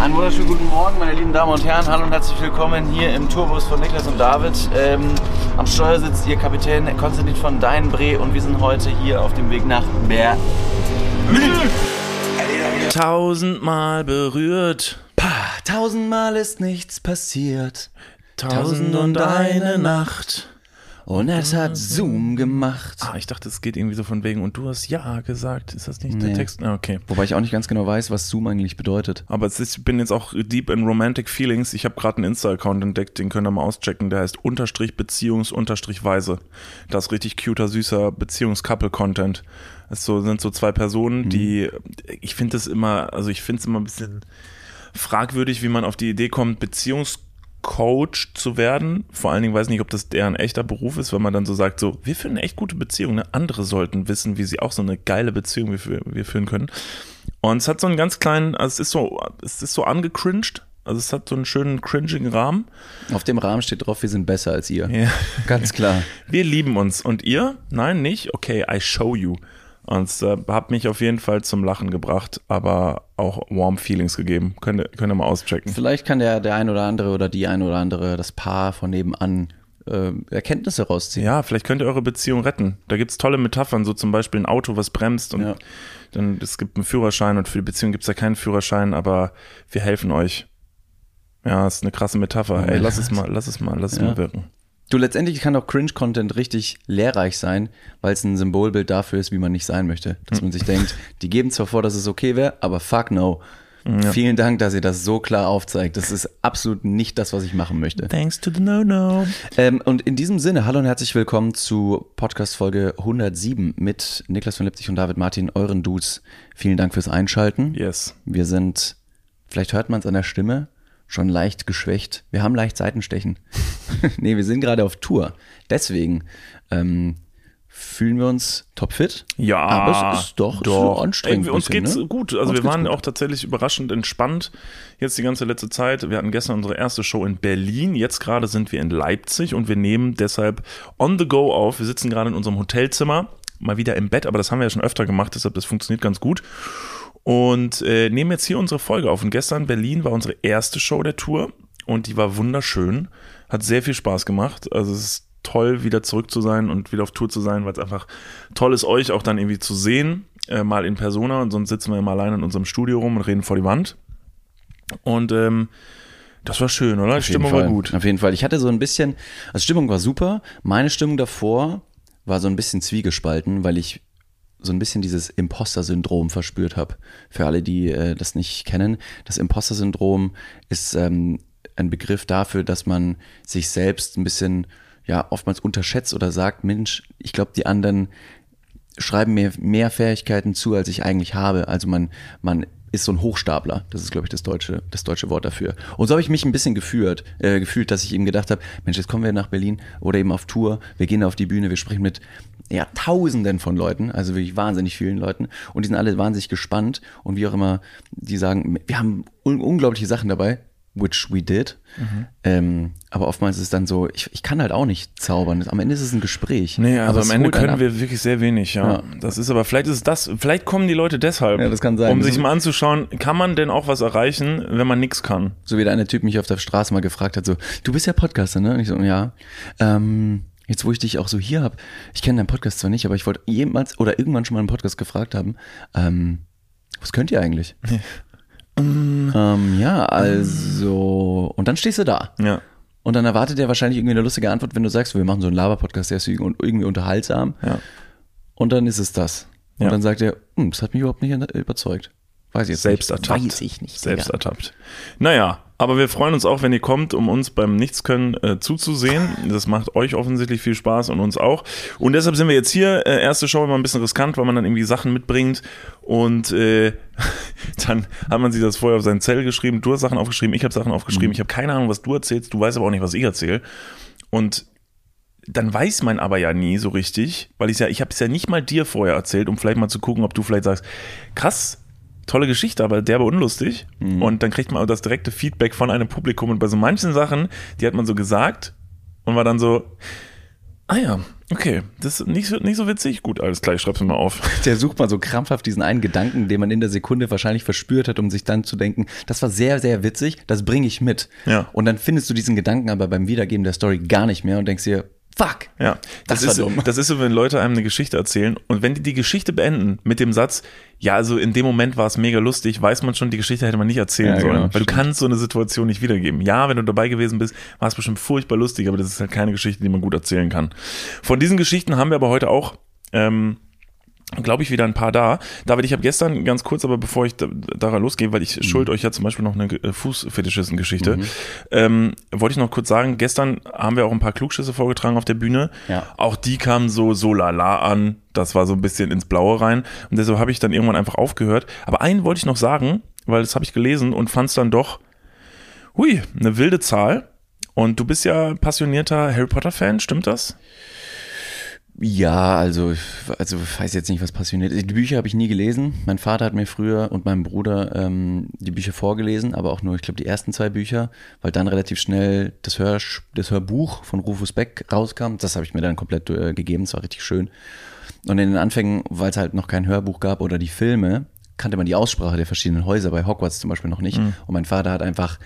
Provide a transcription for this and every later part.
Einen wunderschönen guten Morgen, meine lieben Damen und Herren. Hallo und herzlich willkommen hier im Tourbus von Niklas und David. Ähm, am Steuer sitzt Ihr Kapitän Konstantin von Deinbree und wir sind heute hier auf dem Weg nach Berlin. Tausendmal berührt, Pah, tausendmal ist nichts passiert. tausend und eine Nacht. Und es hat Zoom gemacht. Ah, ich dachte, es geht irgendwie so von wegen, und du hast Ja gesagt. Ist das nicht Nee. der Text? Ah, okay. Wobei ich auch nicht ganz genau weiß, was Zoom eigentlich bedeutet. Aber es ist, ich bin jetzt auch deep in romantic feelings. Ich habe gerade einen Insta-Account entdeckt, den könnt ihr mal auschecken. Der heißt Unterstrich Beziehungs Unterstrich Weise. Das ist richtig cuter, süßer Beziehungs-Couple-Content. Es so, sind so zwei Personen, die, ich finde es immer, also ich finde es immer ein bisschen fragwürdig, wie man auf die Idee kommt, Beziehungscoach zu werden. Vor allen Dingen weiß ich nicht, ob das deren echter Beruf ist, wenn man dann so sagt, so, wir führen echt gute Beziehung. Ne? Andere sollten wissen, wie sie auch so eine geile Beziehung wir, wir führen können. Und es hat so einen ganz kleinen, also es ist so, es ist so angecringed. Also es hat so einen schönen cringigen Rahmen. Auf dem Rahmen steht drauf, wir sind besser als ihr. Ja. Ganz klar. Wir lieben uns. Und ihr? Nein, nicht? Okay, I show you. Und es äh, hat mich auf jeden Fall zum Lachen gebracht, aber auch warm Feelings gegeben. Könnt ihr, könnt ihr mal auschecken. Vielleicht kann der, der ein oder andere oder die ein oder andere, das Paar von nebenan, äh, Erkenntnisse rausziehen. Ja, vielleicht könnt ihr eure Beziehung retten. Da gibt's tolle Metaphern, so zum Beispiel ein Auto, was bremst und Ja. dann es gibt einen Führerschein und für die Beziehung gibt's ja keinen Führerschein, aber wir helfen euch. Ja, ist eine krasse Metapher. Ey, lass es mal, lass es mal, lass es Ja. mal wirken. Du, letztendlich kann auch Cringe-Content richtig lehrreich sein, weil es ein Symbolbild dafür ist, wie man nicht sein möchte. Dass man sich denkt, die geben zwar vor, dass es okay wäre, aber fuck no. Vielen Dank, dass ihr das so klar aufzeigt. Das ist absolut nicht das, was ich machen möchte. Thanks to the no-no. Ähm, und in diesem Sinne, hallo und herzlich willkommen zu Podcast-Folge 107 mit Niklas von Lipzig und David Martin, euren Dudes. Vielen Dank fürs Einschalten. Yes. Wir sind, vielleicht hört man es an der Stimme, schon leicht geschwächt. Wir haben leicht Seitenstechen. nee, wir sind gerade auf Tour. Deswegen ähm, fühlen wir uns topfit. Ja, Aber es ist doch, so anstrengend. Ey, uns bisschen, geht's ne? gut. Also Uns wir waren gut. auch tatsächlich überraschend entspannt jetzt die ganze letzte Zeit. Wir hatten gestern unsere erste Show in Berlin. Jetzt gerade sind wir in Leipzig und wir nehmen deshalb on the go auf. Wir sitzen gerade in unserem Hotelzimmer, mal wieder im Bett, aber das haben wir ja schon öfter gemacht, deshalb das funktioniert ganz gut. Und äh, nehmen jetzt hier unsere Folge auf. Und gestern in Berlin war unsere erste Show der Tour und die war wunderschön. Hat sehr viel Spaß gemacht. Also es ist toll, wieder zurück zu sein und wieder auf Tour zu sein, weil es einfach toll ist, euch auch dann irgendwie zu sehen, äh, mal in Persona und sonst sitzen wir immer alleine in unserem Studio rum und reden vor die Wand. Und ähm, das war schön, oder? Die Auf jeden Stimmung war gut. Auf jeden Fall. Ich hatte so ein bisschen, also Stimmung war super. Meine Stimmung davor war so ein bisschen zwiegespalten, weil ich so ein bisschen dieses Imposter-Syndrom verspürt habe. Für alle, die äh, das nicht kennen, das Imposter-Syndrom ist ähm, ein Begriff dafür, dass man sich selbst ein bisschen, ja, oftmals unterschätzt oder sagt, Mensch, ich glaube, die anderen schreiben mir mehr Fähigkeiten zu, als ich eigentlich habe. Also man, man ist so ein Hochstapler. Das ist, glaube ich, das deutsche, das deutsche Wort dafür. Und so habe ich mich ein bisschen geführt, äh, gefühlt, dass ich eben gedacht habe, Mensch, jetzt kommen wir nach Berlin oder eben auf Tour, wir gehen auf die Bühne, wir sprechen mit ja, Tausenden von Leuten, also wirklich wahnsinnig vielen Leuten. Und die sind alle wahnsinnig gespannt und wie auch immer, die sagen, wir haben un unglaubliche Sachen dabei, which we did. Ähm, aber oftmals ist es dann so, ich, ich kann halt auch nicht zaubern. Am Ende ist es ein Gespräch. Nee, aber also am Ende können wir wirklich sehr wenig, ja. Ja. Das ist aber, vielleicht ist es das, vielleicht kommen die Leute deshalb, Ja, sein. um sich ist- mal anzuschauen, kann man denn auch was erreichen, wenn man nichts kann? So wie der eine Typ mich auf der Straße mal gefragt hat, so, du bist ja Podcaster, ne? Und ich so, ja. Ähm, jetzt, wo ich dich auch so hier hab, ich kenne deinen Podcast zwar nicht, aber ich wollte jemals oder irgendwann schon mal einen Podcast gefragt haben, ähm, was könnt ihr eigentlich? Ähm, ja, also, und dann stehst du da. Ja. Und dann erwartet er wahrscheinlich irgendwie eine lustige Antwort, wenn du sagst, wir machen so einen Laber-Podcast, der ist irgendwie unterhaltsam. Ja. Und dann ist es das. Und Ja. dann sagt er, hm, das hat mich überhaupt nicht überzeugt. Weiß ich jetzt Selbst nicht. ertappt. Weiß ich nicht. Selbst Digga. ertappt. Naja, aber wir freuen uns auch, wenn ihr kommt, um uns beim Nichtskönnen äh, zuzusehen. Das macht euch offensichtlich viel Spaß und uns auch. Und deshalb sind wir jetzt hier. Äh, erste Show immer ein bisschen riskant, weil man dann irgendwie Sachen mitbringt. Und äh, dann hat man sich das vorher auf seinen Zettel geschrieben. Du hast Sachen aufgeschrieben, ich habe Sachen aufgeschrieben. Ich habe keine Ahnung, was du erzählst. Du weißt aber auch nicht, was ich erzähle. Und dann weiß man aber ja nie so richtig, weil ich ja, ich habe es ja nicht mal dir vorher erzählt, um vielleicht mal zu gucken, ob du vielleicht sagst, krass, tolle Geschichte, aber derbe unlustig. Und dann kriegt man auch das direkte Feedback von einem Publikum. Und bei so manchen Sachen, die hat man so gesagt und war dann so, ah ja, Okay, das ist nicht so, nicht so witzig. Gut, alles klar, ich schreib's mir mal auf. Der sucht mal so krampfhaft diesen einen Gedanken, den man in der Sekunde wahrscheinlich verspürt hat, um sich dann zu denken, das war sehr, sehr witzig, das bringe ich mit. Ja. Und dann findest du diesen Gedanken aber beim Wiedergeben der Story gar nicht mehr und denkst dir, fuck. Ja, das, Das ist, dumm. das ist so, wenn Leute einem eine Geschichte erzählen und wenn die die Geschichte beenden mit dem Satz, ja, also in dem Moment war es mega lustig, weiß man schon, die Geschichte hätte man nicht erzählen Ja, sollen, genau, weil du stimmt. kannst so eine Situation nicht wiedergeben. Ja, wenn du dabei gewesen bist, war es bestimmt furchtbar lustig, aber das ist halt keine Geschichte, die man gut erzählen kann. Von diesen Geschichten haben wir aber heute auch ähm, glaube ich, wieder ein paar da. David, ich habe gestern ganz kurz, aber bevor ich da, daran losgehe, weil ich schuld euch ja zum Beispiel noch eine äh, Fußfetischisten-Geschichte, ähm, wollte ich noch kurz sagen, gestern haben wir auch ein paar Klugschüsse vorgetragen auf der Bühne. Ja. Auch die kamen so, so lala an. Das war so ein bisschen ins Blaue rein. Und deshalb habe ich dann irgendwann einfach aufgehört. Aber einen wollte ich noch sagen, weil das habe ich gelesen und fand es dann doch, hui, eine wilde Zahl. Und du bist ja passionierter Harry Potter-Fan, stimmt das? Ja, also, also ich weiß jetzt nicht, was passioniert ist. Die Bücher habe ich nie gelesen. Mein Vater hat mir früher und meinem Bruder ähm, die Bücher vorgelesen, aber auch nur, ich glaube, die ersten zwei Bücher, weil dann relativ schnell das, Hör, das Hörbuch von Rufus Beck rauskam. Das habe ich mir dann komplett äh, gegeben, das war richtig schön. Und in den Anfängen, weil es halt noch kein Hörbuch gab oder die Filme, kannte man die Aussprache der verschiedenen Häuser, bei Hogwarts zum Beispiel noch nicht. Und mein Vater hat einfach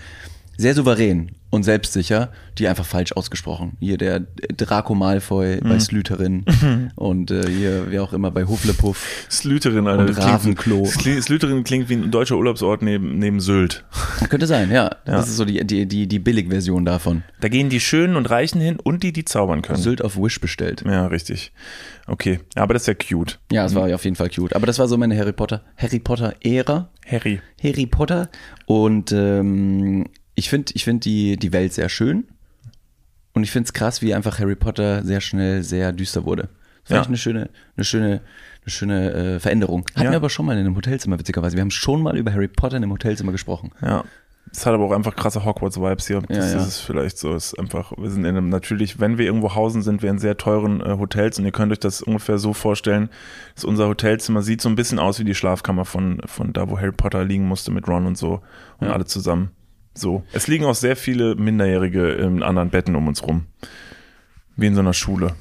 sehr souverän und selbstsicher die einfach falsch ausgesprochen. Hier der Draco Malfoy bei Slytherin und äh, hier wie auch immer bei Hufflepuff. Slytherin, Alter. Und Ravenklo. Slytherin klingt wie ein deutscher Urlaubsort neben, neben Sylt. Könnte sein, ja. Das ist so die, die, die, die Billigversion davon. Da gehen die Schönen und Reichen hin und die, die zaubern können. Sylt auf Wish bestellt. Ja, richtig. Okay, ja, aber das ist ja cute. Ja, es war ja auf jeden Fall cute. Aber das war so meine Harry Potter, Harry Potter Ära. Harry. Harry Potter. Und ähm, ich finde ich find die, die Welt sehr schön. Und ich finde es krass, wie einfach Harry Potter sehr schnell sehr düster wurde. Das fand Ja. ich eine schöne, eine schöne, eine schöne äh, Veränderung. Hatten Ja. wir aber schon mal in einem Hotelzimmer, witzigerweise. Wir haben schon mal über Harry Potter in einem Hotelzimmer gesprochen. Ja. Es hat aber auch einfach krasse Hogwarts-Vibes hier. Das Ja, ja. ist vielleicht so. Es ist einfach, wir sind in einem, natürlich, wenn wir irgendwo hausen, sind wir in sehr teuren äh, Hotels und ihr könnt euch das ungefähr so vorstellen, dass unser Hotelzimmer sieht so ein bisschen aus wie die Schlafkammer von, von da, wo Harry Potter liegen musste mit Ron und so und alle zusammen. So. Es liegen auch sehr viele Minderjährige in anderen Betten um uns rum. Wie in so einer Schule.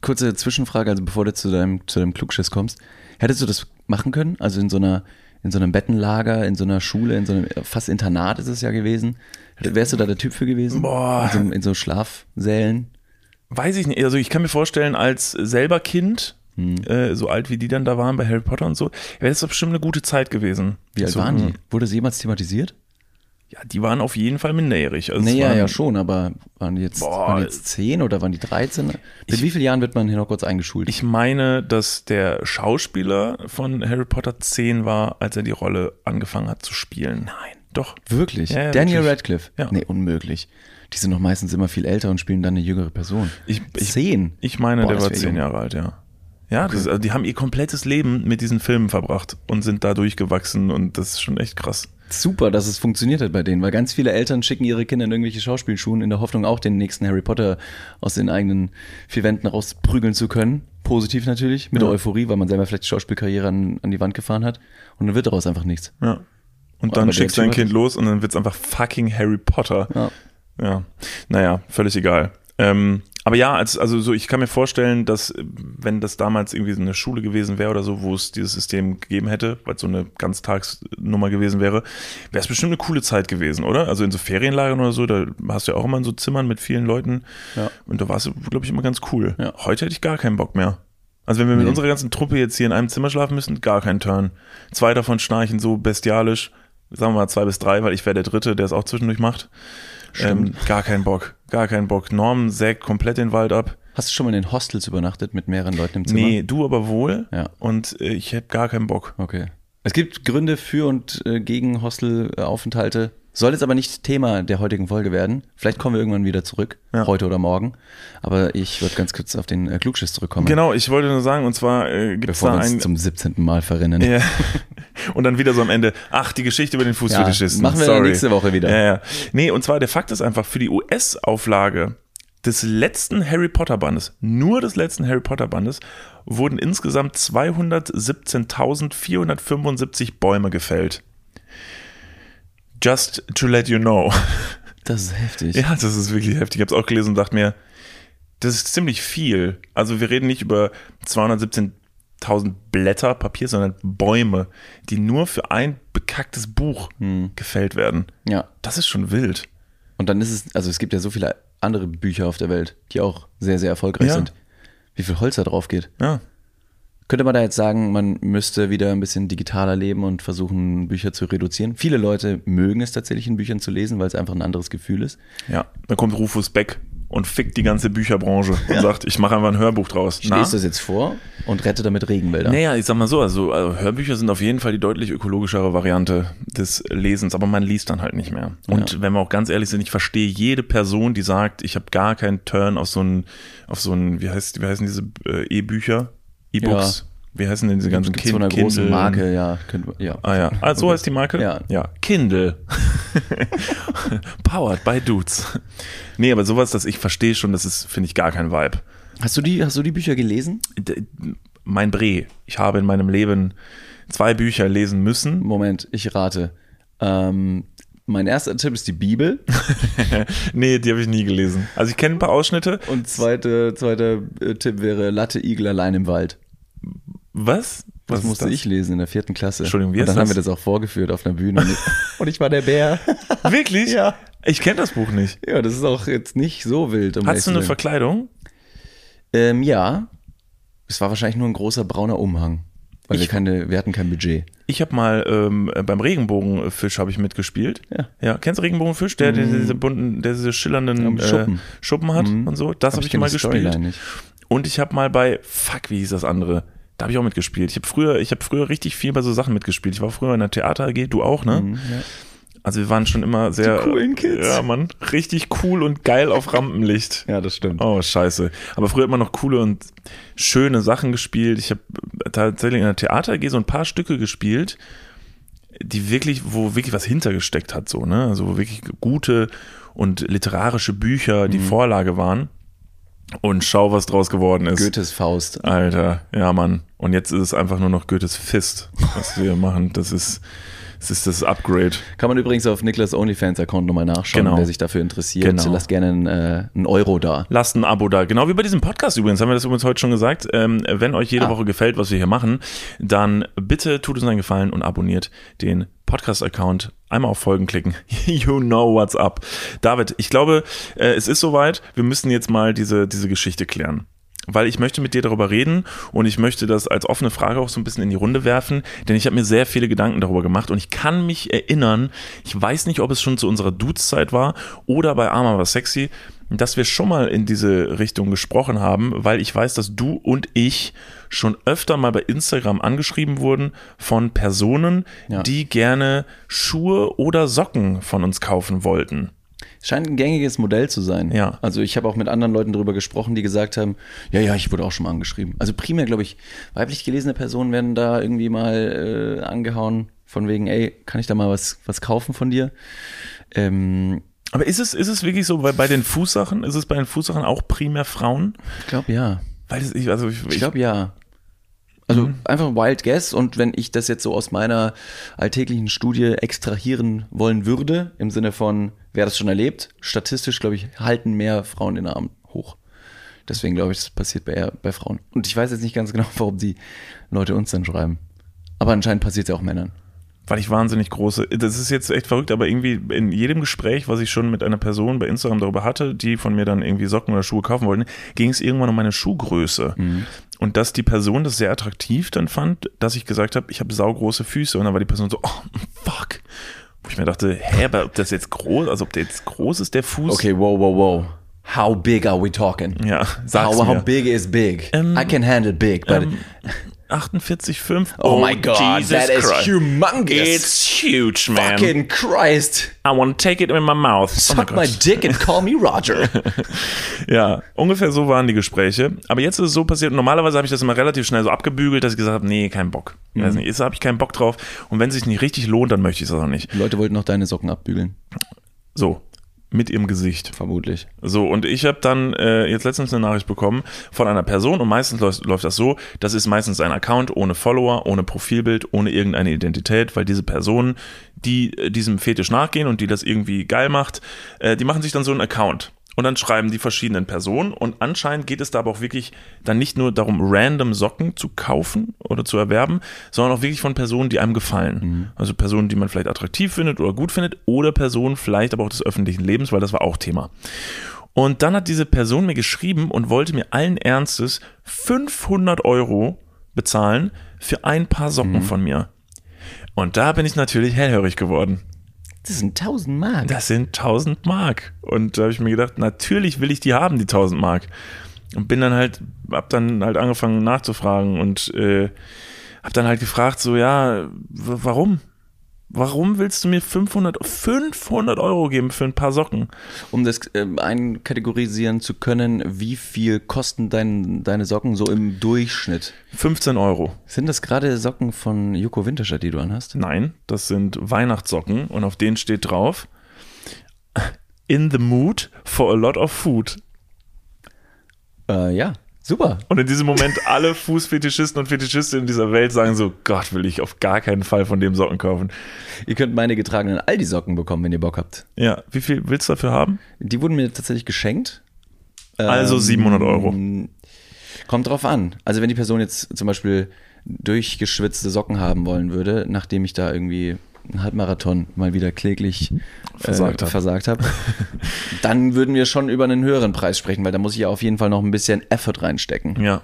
Kurze Zwischenfrage, also bevor du zu deinem, zu deinem Klugschiss kommst. Hättest du das machen können? Also in so einer, in so einem Bettenlager, in so einer Schule, in so einem, fast Internat ist es ja gewesen. Wärst du da der Typ für gewesen? Boah. In so, in so Schlafsälen? Weiß ich nicht. Also ich kann mir vorstellen, als selber Kind, Hm. äh, so alt wie die dann da waren bei Harry Potter und so, wäre das doch bestimmt eine gute Zeit gewesen. Wie alt so, waren die? Wurde das jemals thematisiert? Ja, die waren auf jeden Fall minderjährig. Also es Nee, ja, waren, ja, schon, aber waren die jetzt, Boah. waren die jetzt 10 oder waren die 13? Mit wie vielen Jahren wird man hier noch kurz eingeschult? Ich meine, dass der Schauspieler von Harry Potter 10 war, als er die Rolle angefangen hat zu spielen. Nein. Doch. wirklich? Ja, ja, Daniel wirklich. Radcliffe? Ja. Nee, unmöglich. Die sind doch meistens immer viel älter und spielen dann eine jüngere Person. Ich, ich, Zehn? ich meine, Boah, der war 10 jung. Jahre alt, ja. Ja, das, also die haben ihr komplettes Leben mit diesen Filmen verbracht und sind da durchgewachsen und das ist schon echt krass. Super, dass es funktioniert hat bei denen, weil ganz viele Eltern schicken ihre Kinder in irgendwelche Schauspielschulen in der Hoffnung, auch den nächsten Harry Potter aus den eigenen vier Wänden rausprügeln zu können. Positiv natürlich, mit Ja. Euphorie, weil man selber vielleicht die Schauspielkarriere an, an die Wand gefahren hat. Und dann wird daraus einfach nichts. Ja. Und dann schickst du dein Kind los und dann wird's einfach fucking Harry Potter. Ja. Ja, naja, völlig egal. Ähm, aber ja, als, also so, ich kann mir vorstellen, dass äh, wenn das damals irgendwie so eine Schule gewesen wäre oder so, wo es dieses System gegeben hätte, weil es so eine Ganztagsnummer gewesen wäre, wäre es bestimmt eine coole Zeit gewesen, oder? Also in so Ferienlagern oder so, da hast du ja auch immer in so Zimmern mit vielen Leuten Ja. und da war es, glaube ich, immer ganz cool. Ja. Heute hätte ich gar keinen Bock mehr. Also wenn wir mit Nee. unserer ganzen Truppe jetzt hier in einem Zimmer schlafen müssen, gar keinen Turn. Zwei davon schnarchen so bestialisch, sagen wir mal zwei bis drei, weil ich wäre der Dritte, der es auch zwischendurch macht. Ähm, gar keinen Bock, gar keinen Bock. Norm sägt komplett den Wald ab. Hast du schon mal in den Hostels übernachtet mit mehreren Leuten im Zimmer? Nee, du aber wohl. Ja. Und äh, ich hätte gar keinen Bock. Okay. Es gibt Gründe für und äh, gegen Hostelaufenthalte. Soll jetzt aber nicht Thema der heutigen Folge werden. Vielleicht kommen wir irgendwann wieder zurück, Ja. heute oder morgen. Aber ich würde ganz kurz auf den äh, Klugschiss zurückkommen. Genau, ich wollte nur sagen, und zwar äh, gibt es Bevor da wir uns ein. zum 17. Mal verrennen. Ja. Und dann wieder so am Ende, ach, die Geschichte über den Fußfetischisten. Ja, machen wir Sorry. nächste Woche wieder. Ja, ja. Nee, und zwar der Fakt ist einfach, für die US-Auflage des letzten Harry Potter Bandes, nur des letzten Harry Potter Bandes, wurden insgesamt 217.475 Bäume gefällt. Just to let you know. Das ist heftig. Ja, das ist wirklich heftig. Ich habe es auch gelesen und dachte mir, Das ist ziemlich viel. Also wir reden nicht über 217.000 Blätter Papier, sondern Bäume, die nur für ein bekacktes Buch gefällt werden. Ja. Das ist schon wild. Und dann ist es, also es gibt ja so viele andere Bücher auf der Welt, die auch sehr, sehr erfolgreich Ja. sind. Wie viel Holz da drauf geht. Ja. Könnte man da jetzt sagen, man müsste wieder ein bisschen digitaler leben und versuchen, Bücher zu reduzieren? Viele Leute mögen es tatsächlich, in Büchern zu lesen, weil es einfach ein anderes Gefühl ist. Ja. Dann kommt Rufus Beck und fickt die ganze Bücherbranche und sagt, ich mache einfach ein Hörbuch draus. Ich lese das jetzt vor und rette damit Regenwälder. Naja, ich sag mal so, also, also Hörbücher sind auf jeden Fall die deutlich ökologischere Variante des Lesens, aber man liest dann halt nicht mehr. Und wenn wir auch ganz ehrlich sind, ich verstehe jede Person, die sagt, ich habe gar keinen Turn auf so ein, auf so ein, wie heißt, wie heißen diese äh, E-Bücher, E-Books, wie heißen denn diese ganzen Gibt so eine große Kindle? Marke, ja. Ja. Ah ja, ah, so heißt die Marke? Ja. Ja, Kindle. Powered by Dudes. Nee, aber sowas, das ich verstehe schon, das ist, finde ich, gar kein Vibe. Hast du die, hast du die Bücher gelesen? D- Mein Bre. Ich habe in meinem Leben zwei Bücher lesen müssen. Moment, ich rate. Ähm, mein erster Tipp ist die Bibel nee, die habe ich nie gelesen. Also ich kenne ein paar Ausschnitte. und zweite, zweiter äh, Tipp wäre Latte Igel allein im Wald. Was? Das Was musste ist ich lesen in der vierten Klasse. Entschuldigung, wie Und ist dann haben das? wir das auch vorgeführt auf einer Bühne. Und ich, und ich war der Bär. Wirklich? Ja. Ich kenne das Buch nicht. Ja, das ist auch jetzt nicht so wild. Um Hast du eine. Verkleidung? ähm, Ja. Es war wahrscheinlich nur ein großer brauner Umhang. Weil wir, Ich- keine, wir hatten kein Budget. Ich habe mal ähm, beim Regenbogenfisch habe ich mitgespielt. Ja. Mhm. Ja, kennst du Regenbogenfisch, der, der diese bunten, der diese schillernden Ja, äh, Schuppen. Schuppen, hat und so? Das habe Aber ich, mal gespielt. Nicht. Und ich habe mal bei Fuck, wie hieß das andere? Da habe ich auch mitgespielt. Ich habe früher, ich habe früher richtig viel bei so Sachen mitgespielt. Ich war früher in der Theater AG, du auch, ne? Mhm, ja. Also wir waren schon immer sehr coolen Kids. Ja, Mann, richtig cool und geil auf Rampenlicht. ja, das stimmt. Oh, scheiße. Aber früher hat man noch coole und schöne Sachen gespielt. Ich habe tatsächlich in der Theater AG so ein paar Stücke gespielt, die wirklich, wo wirklich was hintergesteckt hat, so, ne? Also wo wirklich gute und literarische Bücher die Vorlage waren. Und schau, was draus geworden ist. Goethes Faust. Alter, ja, Mann. Und jetzt ist es einfach nur noch Goethes Fist, was wir machen. Das ist, das ist das Upgrade. Kann man übrigens auf Niklas OnlyFans-Account nochmal nachschauen, Genau. wer sich dafür interessiert. Genau. Lasst gerne einen, äh, einen Euro da. Lasst ein Abo da. Genau wie bei diesem Podcast übrigens, haben wir das übrigens heute schon gesagt. Ähm, wenn euch jede Ah. Woche gefällt, was wir hier machen, dann bitte tut uns einen Gefallen und abonniert den Podcast-Account. Einmal auf Folgen klicken. you know what's up. David, ich glaube, äh, es ist soweit. Wir müssen jetzt mal diese, diese Geschichte klären. Weil ich möchte mit dir darüber reden und ich möchte das als offene Frage auch so ein bisschen in die Runde werfen, denn ich habe mir sehr viele Gedanken darüber gemacht und ich kann mich erinnern, ich weiß nicht, ob es schon zu unserer Dudes-Zeit war oder bei Arma war sexy, dass wir schon mal in diese Richtung gesprochen haben, weil ich weiß, dass du und ich schon öfter mal bei Instagram angeschrieben wurden von Personen, Ja. die gerne Schuhe oder Socken von uns kaufen wollten. Scheint ein gängiges Modell zu sein. Ja. Also ich habe auch mit anderen Leuten darüber gesprochen, die gesagt haben, ja, ja, ich wurde auch schon mal angeschrieben. Also primär, glaube ich, weiblich gelesene Personen werden da irgendwie mal äh, angehauen, von wegen, ey, kann ich da mal was, was kaufen von dir? Ähm, Aber ist es, ist es wirklich so, bei, bei den Fußsachen, ist es bei den Fußsachen auch primär Frauen? ich glaube ja. Weil das, ich, also ich, Ich glaube ja. Also Mhm. einfach Wild Guess und wenn ich das jetzt so aus meiner alltäglichen Studie extrahieren wollen würde, im Sinne von, wer das schon erlebt, statistisch, glaube ich, halten mehr Frauen den Arm hoch. Deswegen glaube ich, das passiert bei, eher bei Frauen. Und ich weiß jetzt nicht ganz genau, warum die Leute uns dann schreiben. Aber anscheinend passiert es ja auch Männern. weil ich wahnsinnig große, das ist jetzt echt verrückt, aber irgendwie in jedem Gespräch, was ich schon mit einer Person bei Instagram darüber hatte, die von mir dann irgendwie Socken oder Schuhe kaufen wollten, ging es irgendwann um meine Schuhgröße. Und dass die Person das sehr attraktiv dann fand, dass ich gesagt habe, ich habe saugroße Füße. Und dann war die Person so, oh, fuck. Wo ich mir dachte, hä, aber ob das jetzt groß, also ob der jetzt groß ist, der Fuß. Okay, wow, wow, wow. How big are we talking? Ja, sag's how, mir. how big is big? Ähm, I can handle big, but Ähm, 48,5. oh, my god, that is humongous. It's huge, man. Fucking Christ. I want to take it in my mouth. Oh Suck my Gott. dick and call me Roger. Ja, ungefähr so waren die Gespräche. Aber jetzt ist es so passiert, normalerweise habe ich das immer relativ schnell so abgebügelt, dass ich gesagt habe, nee, kein Bock. Ich Weiß nicht, jetzt habe ich keinen Bock drauf. Und wenn es sich nicht richtig lohnt, dann möchte ich es auch nicht. Die Leute wollten noch deine Socken abbügeln. So, mit ihrem Gesicht. Vermutlich. So, und ich habe dann äh, jetzt letztens eine Nachricht bekommen von einer Person und meistens läuft, läuft das so, das ist meistens ein Account ohne Follower, ohne Profilbild, ohne irgendeine Identität, weil diese Personen, die äh, diesem Fetisch nachgehen und die das irgendwie geil macht, äh, die machen sich dann so einen Account. Und dann schreiben die verschiedenen Personen und anscheinend geht es da aber auch wirklich dann nicht nur darum, random Socken zu kaufen oder zu erwerben, sondern auch wirklich von Personen, die einem gefallen. Mhm. Also Personen, die man vielleicht attraktiv findet oder gut findet oder Personen vielleicht aber auch des öffentlichen Lebens, weil das war auch Thema. Und dann hat diese Person mir geschrieben und wollte mir allen Ernstes 500 Euro bezahlen für ein paar Socken Mhm. von mir. Und da bin ich natürlich hellhörig geworden. Das sind 1000 Mark. Das sind 1000 Mark. Und da habe ich mir gedacht, natürlich will ich die haben, die 1000 Mark. Und bin dann halt, hab dann halt angefangen nachzufragen und äh, hab dann halt gefragt, so, ja, warum? Warum willst du mir 500, 500 Euro geben für ein paar Socken? Um das äh, einkategorisieren zu können, wie viel kosten dein, deine Socken so im Durchschnitt? 15 Euro. Sind das gerade Socken von Joko Winterscheid, die du anhast? Nein, das sind Weihnachtssocken und auf denen steht drauf, in the mood for a lot of food. Äh, ja, super. Und in diesem Moment alle Fußfetischisten und Fetischistinnen dieser Welt sagen so, Gott, will ich auf gar keinen Fall von dem Socken kaufen. Ihr könnt meine getragenen Aldi-Socken bekommen, wenn ihr Bock habt. Ja, wie viel willst du dafür haben? Die wurden mir tatsächlich geschenkt. Also Ähm, 700 Euro. Kommt drauf an. Also wenn die Person jetzt zum Beispiel durchgeschwitzte Socken haben wollen würde, nachdem ich da irgendwie einen Halbmarathon mal wieder kläglich Versagt äh, hab. versagt habe, dann würden wir schon über einen höheren Preis sprechen, weil da muss ich ja auf jeden Fall noch ein bisschen Effort reinstecken. Ja.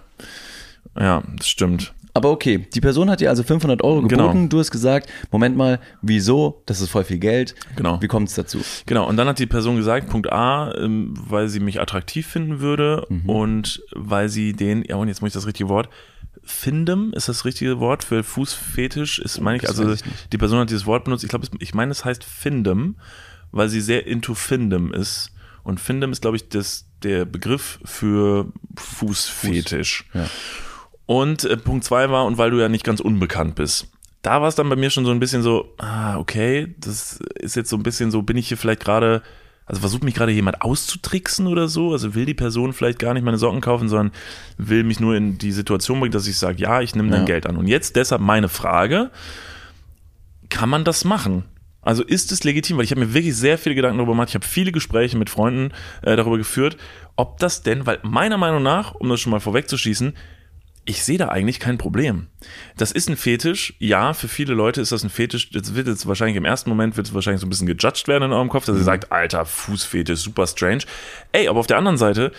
Ja, das stimmt. Aber okay, die Person hat dir also 500 Euro Genau. geboten. Du hast gesagt, Moment mal, wieso? Das ist voll viel Geld. Genau. Wie kommt es dazu? Genau, und dann hat die Person gesagt, Punkt A, ähm, weil sie mich attraktiv finden würde Mhm. und weil sie den, ja und jetzt muss ich das richtige Wort, Findem ist das richtige Wort für Fußfetisch, ist meine ich, also ich die Person hat dieses Wort benutzt, ich glaube, ich meine, es heißt Findem, weil sie sehr into Findem ist und Findem ist, glaube ich, das, der Begriff für Fußfetisch. Ja. Und äh, Punkt zwei war, und weil du ja nicht ganz unbekannt bist. Da war es dann bei mir schon so ein bisschen so, ah, okay, das ist jetzt so ein bisschen so, bin ich hier vielleicht gerade, also versucht mich gerade jemand auszutricksen oder so? Also will die Person vielleicht gar nicht meine Socken kaufen, sondern will mich nur in die Situation bringen, dass ich sage, ja, ich nehme dein Ja. Geld an. Und jetzt deshalb meine Frage, kann man das machen? Also ist es legitim, weil ich habe mir wirklich sehr viele Gedanken darüber gemacht, ich habe viele Gespräche mit Freunden äh, darüber geführt, ob das denn, weil meiner Meinung nach, um das schon mal vorwegzuschießen, ich sehe da eigentlich kein Problem. Das ist ein Fetisch. Ja, für viele Leute ist das ein Fetisch. Das wird jetzt wahrscheinlich im ersten Moment wird es wahrscheinlich so ein bisschen gejudged werden in eurem Kopf, dass ihr sagt, alter, Fußfetisch, super strange. Ey, aber auf der anderen Seite,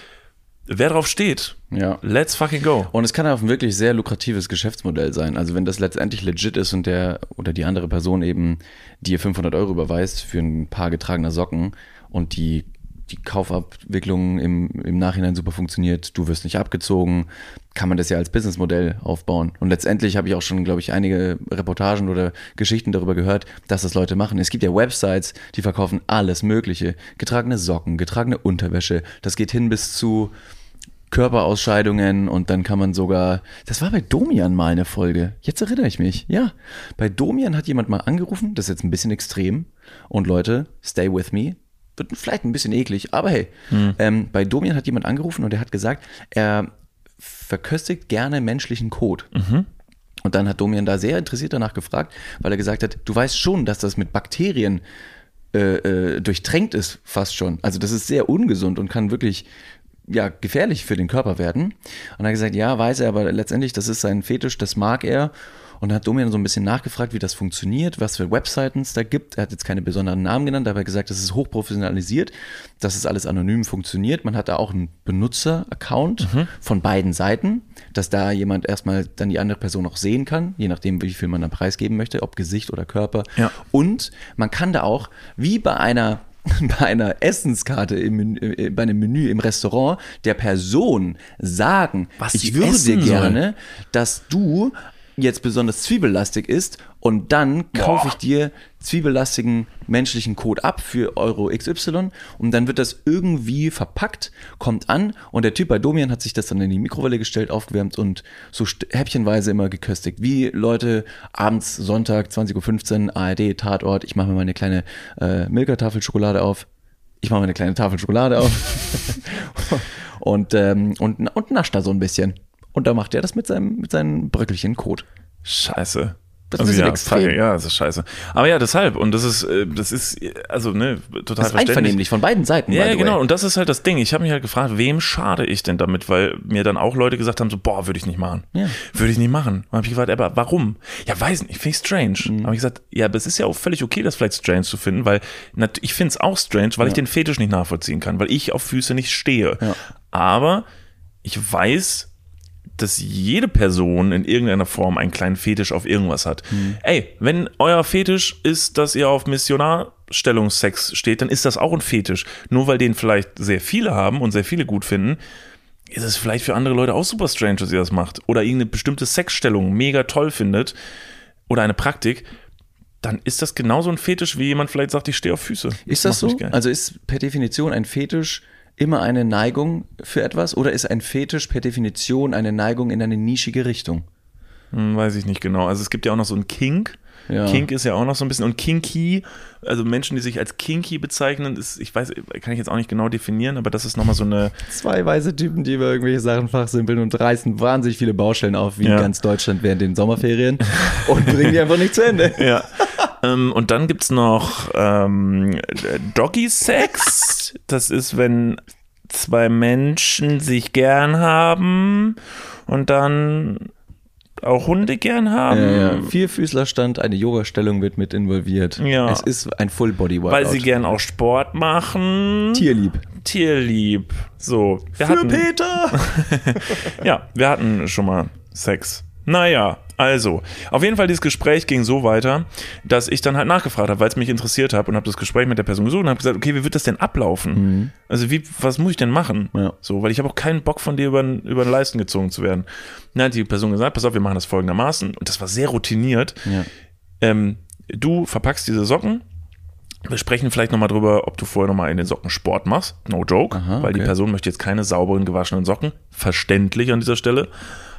wer drauf steht, Ja. let's fucking go. Und es kann auch ein wirklich sehr lukratives Geschäftsmodell sein. Also wenn das letztendlich legit ist und der oder die andere Person eben dir 500 Euro überweist für ein paar getragener Socken und die, die Kaufabwicklung im, im Nachhinein super funktioniert, du wirst nicht abgezogen, kann man das ja als Businessmodell aufbauen. Und letztendlich habe ich auch schon, glaube ich, einige Reportagen oder Geschichten darüber gehört, dass das Leute machen. Es gibt ja Websites, die verkaufen alles Mögliche. Getragene Socken, getragene Unterwäsche. Das geht hin bis zu Körperausscheidungen und dann kann man sogar, das war bei Domian mal eine Folge, jetzt erinnere ich mich, ja, bei Domian hat jemand mal angerufen, das ist jetzt ein bisschen extrem und Leute, stay with me, wird vielleicht ein bisschen eklig, aber hey, ähm, bei Domian hat jemand angerufen und er hat gesagt, er verköstigt gerne menschlichen Kot. Und dann hat Domian da sehr interessiert danach gefragt, weil er gesagt hat, du weißt schon, dass das mit Bakterien äh, äh, durchtränkt ist, fast schon. Also das ist sehr ungesund und kann wirklich ja, gefährlich für den Körper werden. Und er hat gesagt, ja, weiß er, aber letztendlich, das ist sein Fetisch, das mag er. Und dann hat Domian so ein bisschen nachgefragt, wie das funktioniert, was für Webseiten es da gibt. Er hat jetzt keine besonderen Namen genannt, aber er hat gesagt, das ist hochprofessionalisiert, dass es alles anonym funktioniert. Man hat da auch einen Benutzer-Account von beiden Seiten, dass da jemand erstmal dann die andere Person auch sehen kann, je nachdem, wie viel man dann preisgeben möchte, ob Gesicht oder Körper. Ja. Und man kann da auch, wie bei einer bei einer Essenskarte im, Menü- äh, bei einem Menü im Restaurant der Person sagen, Was ich würde gerne, dass du jetzt besonders zwiebellastig isst und dann kaufe ich dir zwiebellastigen menschlichen Code ab für Euro XY und dann wird das irgendwie verpackt, kommt an und der Typ bei Domian hat sich das dann in die Mikrowelle gestellt, aufgewärmt und so häppchenweise immer geköstigt. Wie Leute abends Sonntag 20.15 Uhr ARD Tatort, ich mache mir mal eine kleine äh, Milka-Tafel Schokolade auf. Ich mache mir eine kleine Tafel Schokolade auf und, ähm, und, und nascht da so ein bisschen. Und da macht er das mit seinem, mit seinem Bröckelchen Kot. Scheiße. Das ist ein bisschen ja, extrem. ja, das ist scheiße. Aber ja, deshalb, und das ist, äh, das ist, also, ne, total Das ist verständlich. einvernehmlich von beiden Seiten. Ja, the genau. Und das ist halt das Ding. Ich habe mich halt gefragt, wem schade ich denn damit? Weil mir dann auch Leute gesagt haben, so, boah, würde ich nicht machen. Ja. Würde ich nicht machen. Und habe ich gefragt, aber warum? Ja, weiß nicht, finde ich strange. Mhm. Habe ich gesagt, ja, aber es ist ja auch völlig okay, das vielleicht strange zu finden, weil ich finde es auch strange, weil ich den Fetisch nicht nachvollziehen kann, weil ich auf Füße nicht stehe. Ja. Aber ich weiß, dass jede Person in irgendeiner Form einen kleinen Fetisch auf irgendwas hat. Mhm. Ey, wenn euer Fetisch ist, dass ihr auf Missionarstellungssex steht, dann ist das auch ein Fetisch. Nur weil den vielleicht sehr viele haben und sehr viele gut finden, ist es vielleicht für andere Leute auch super strange, dass ihr das macht. Oder irgendeine bestimmte Sexstellung mega toll findet oder eine Praktik, dann ist das genauso ein Fetisch, wie jemand vielleicht sagt, ich stehe auf Füße. Ist das mich so? Also ist per Definition ein Fetisch immer eine Neigung für etwas oder ist ein Fetisch per Definition eine Neigung in eine nischige Richtung? Hm, weiß ich nicht genau. Also es gibt ja auch noch so ein Kink. Ja. Kink ist ja auch noch so ein bisschen und Kinky, also Menschen, die sich als Kinky bezeichnen, ist, ich weiß, kann ich jetzt auch nicht genau definieren, aber das ist nochmal so eine, Zwei weiße Typen, die über irgendwelche Sachen fachsimpeln und reißen wahnsinnig viele Baustellen auf, wie Ja. in ganz Deutschland während den Sommerferien und bringen die einfach nicht zu Ende. ja. Ähm, und dann gibt's noch ähm, Doggy Sex. Das ist, wenn zwei Menschen sich gern haben und dann auch Hunde gern haben. Ja, ja. Vierfüßlerstand, eine Yoga-Stellung wird mit involviert. Ja. Es ist ein Full-Body-Workout. Weil sie gern auch Sport machen. Tierlieb. Tierlieb. So. Wir hatten, Peter! Ja, wir hatten schon mal Sex. Naja, also, auf jeden Fall, dieses Gespräch ging so weiter, dass ich dann halt nachgefragt habe, weil es mich interessiert hat und habe das Gespräch mit der Person gesucht und habe gesagt, okay, wie wird das denn ablaufen? Also, wie, was muss ich denn machen? Ja. So, weil ich habe auch keinen Bock von dir über, über den Leisten gezogen zu werden. Dann hat die Person gesagt, pass auf, wir machen das folgendermaßen und das war sehr routiniert. Ja. Ähm, du verpackst diese Socken. Wir sprechen vielleicht nochmal drüber, ob du vorher nochmal in den Socken Sport machst. No joke. Aha, weil die okay. Person möchte jetzt keine sauberen, gewaschenen Socken. Verständlich an dieser Stelle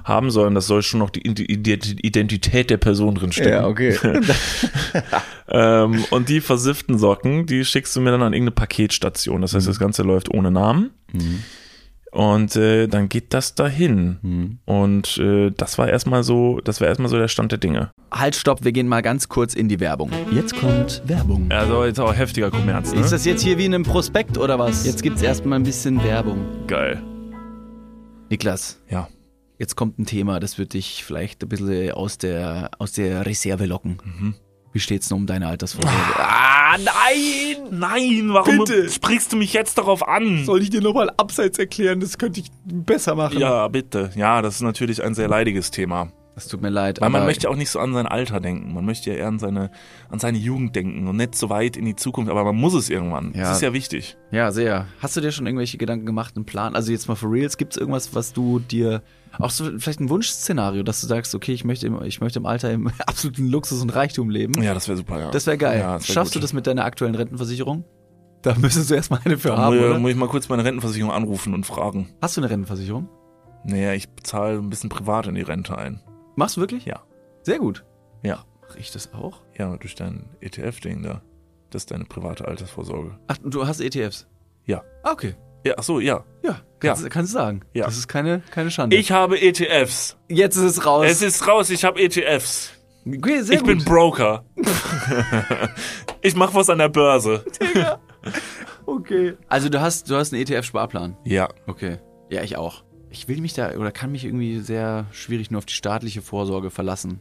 haben, sondern das soll schon noch die Ident- Identität der Person drinstecken. Ja, okay. Ähm, und die versifften Socken, die schickst du mir dann an irgendeine Paketstation. Das heißt, das Ganze läuft ohne Namen. Und äh, dann geht das dahin. Und äh, das war erstmal so, das war erstmal so der Stand der Dinge. Halt, stopp, wir gehen mal ganz kurz in die Werbung. Jetzt kommt Werbung. Also jetzt auch heftiger Kommerz, ne? Ist das jetzt hier wie in einem Prospekt oder was? Jetzt gibt's erstmal ein bisschen Werbung. geil. Niklas, Ja. Jetzt kommt ein Thema, das wird dich vielleicht ein bisschen aus der, aus der Reserve locken. Wie steht's denn um deine Altersvorsorge? Ah, nein! Nein, warum Bitte. sprichst du mich jetzt darauf an? Soll ich dir nochmal abseits erklären? Das könnte ich besser machen. Ja, bitte. Ja, das ist natürlich ein sehr leidiges Thema. Das tut mir leid. Weil man möchte auch nicht so an sein Alter denken. Man möchte ja eher an seine, an seine Jugend denken und nicht so weit in die Zukunft. Aber man muss es irgendwann. Ja. Das ist ja wichtig. Ja, sehr. Hast du dir schon irgendwelche Gedanken gemacht, einen Plan? Also jetzt mal for reals, gibt's irgendwas, was du dir, auch so vielleicht ein Wunschszenario, dass du sagst, okay, ich möchte im, ich möchte im Alter im absoluten Luxus und Reichtum leben? Ja, das wäre super, ja. Das wäre geil. Ja, das wär Schaffst gut. du das mit deiner aktuellen Rentenversicherung? Da müsstest du erstmal eine für Da haben, muss, oder? muss ich mal kurz meine Rentenversicherung anrufen und fragen. Hast du eine Rentenversicherung? Naja, ich bezahle ein bisschen privat in die Rente ein. Machst du wirklich? Ja. Sehr gut. Ja. Mach ich das auch? Ja, durch dein ETF-Ding da. Das ist deine private Altersvorsorge. Ach, du hast ETFs? Ja. Ah, okay. Ja, ach so, ja. Ja, kannst, kannst du sagen. Ja. Das ist keine, keine Schande. Ich habe ETFs. Jetzt ist es raus. Es ist raus, ich habe ETFs. okay, sehr ich bin gut. Broker. ich mache was an der Börse. okay. Also du hast, du hast einen ETF-Sparplan. Ja. Okay. Ja, ich auch. Ich will mich da oder kann mich irgendwie sehr schwierig nur auf die staatliche Vorsorge verlassen.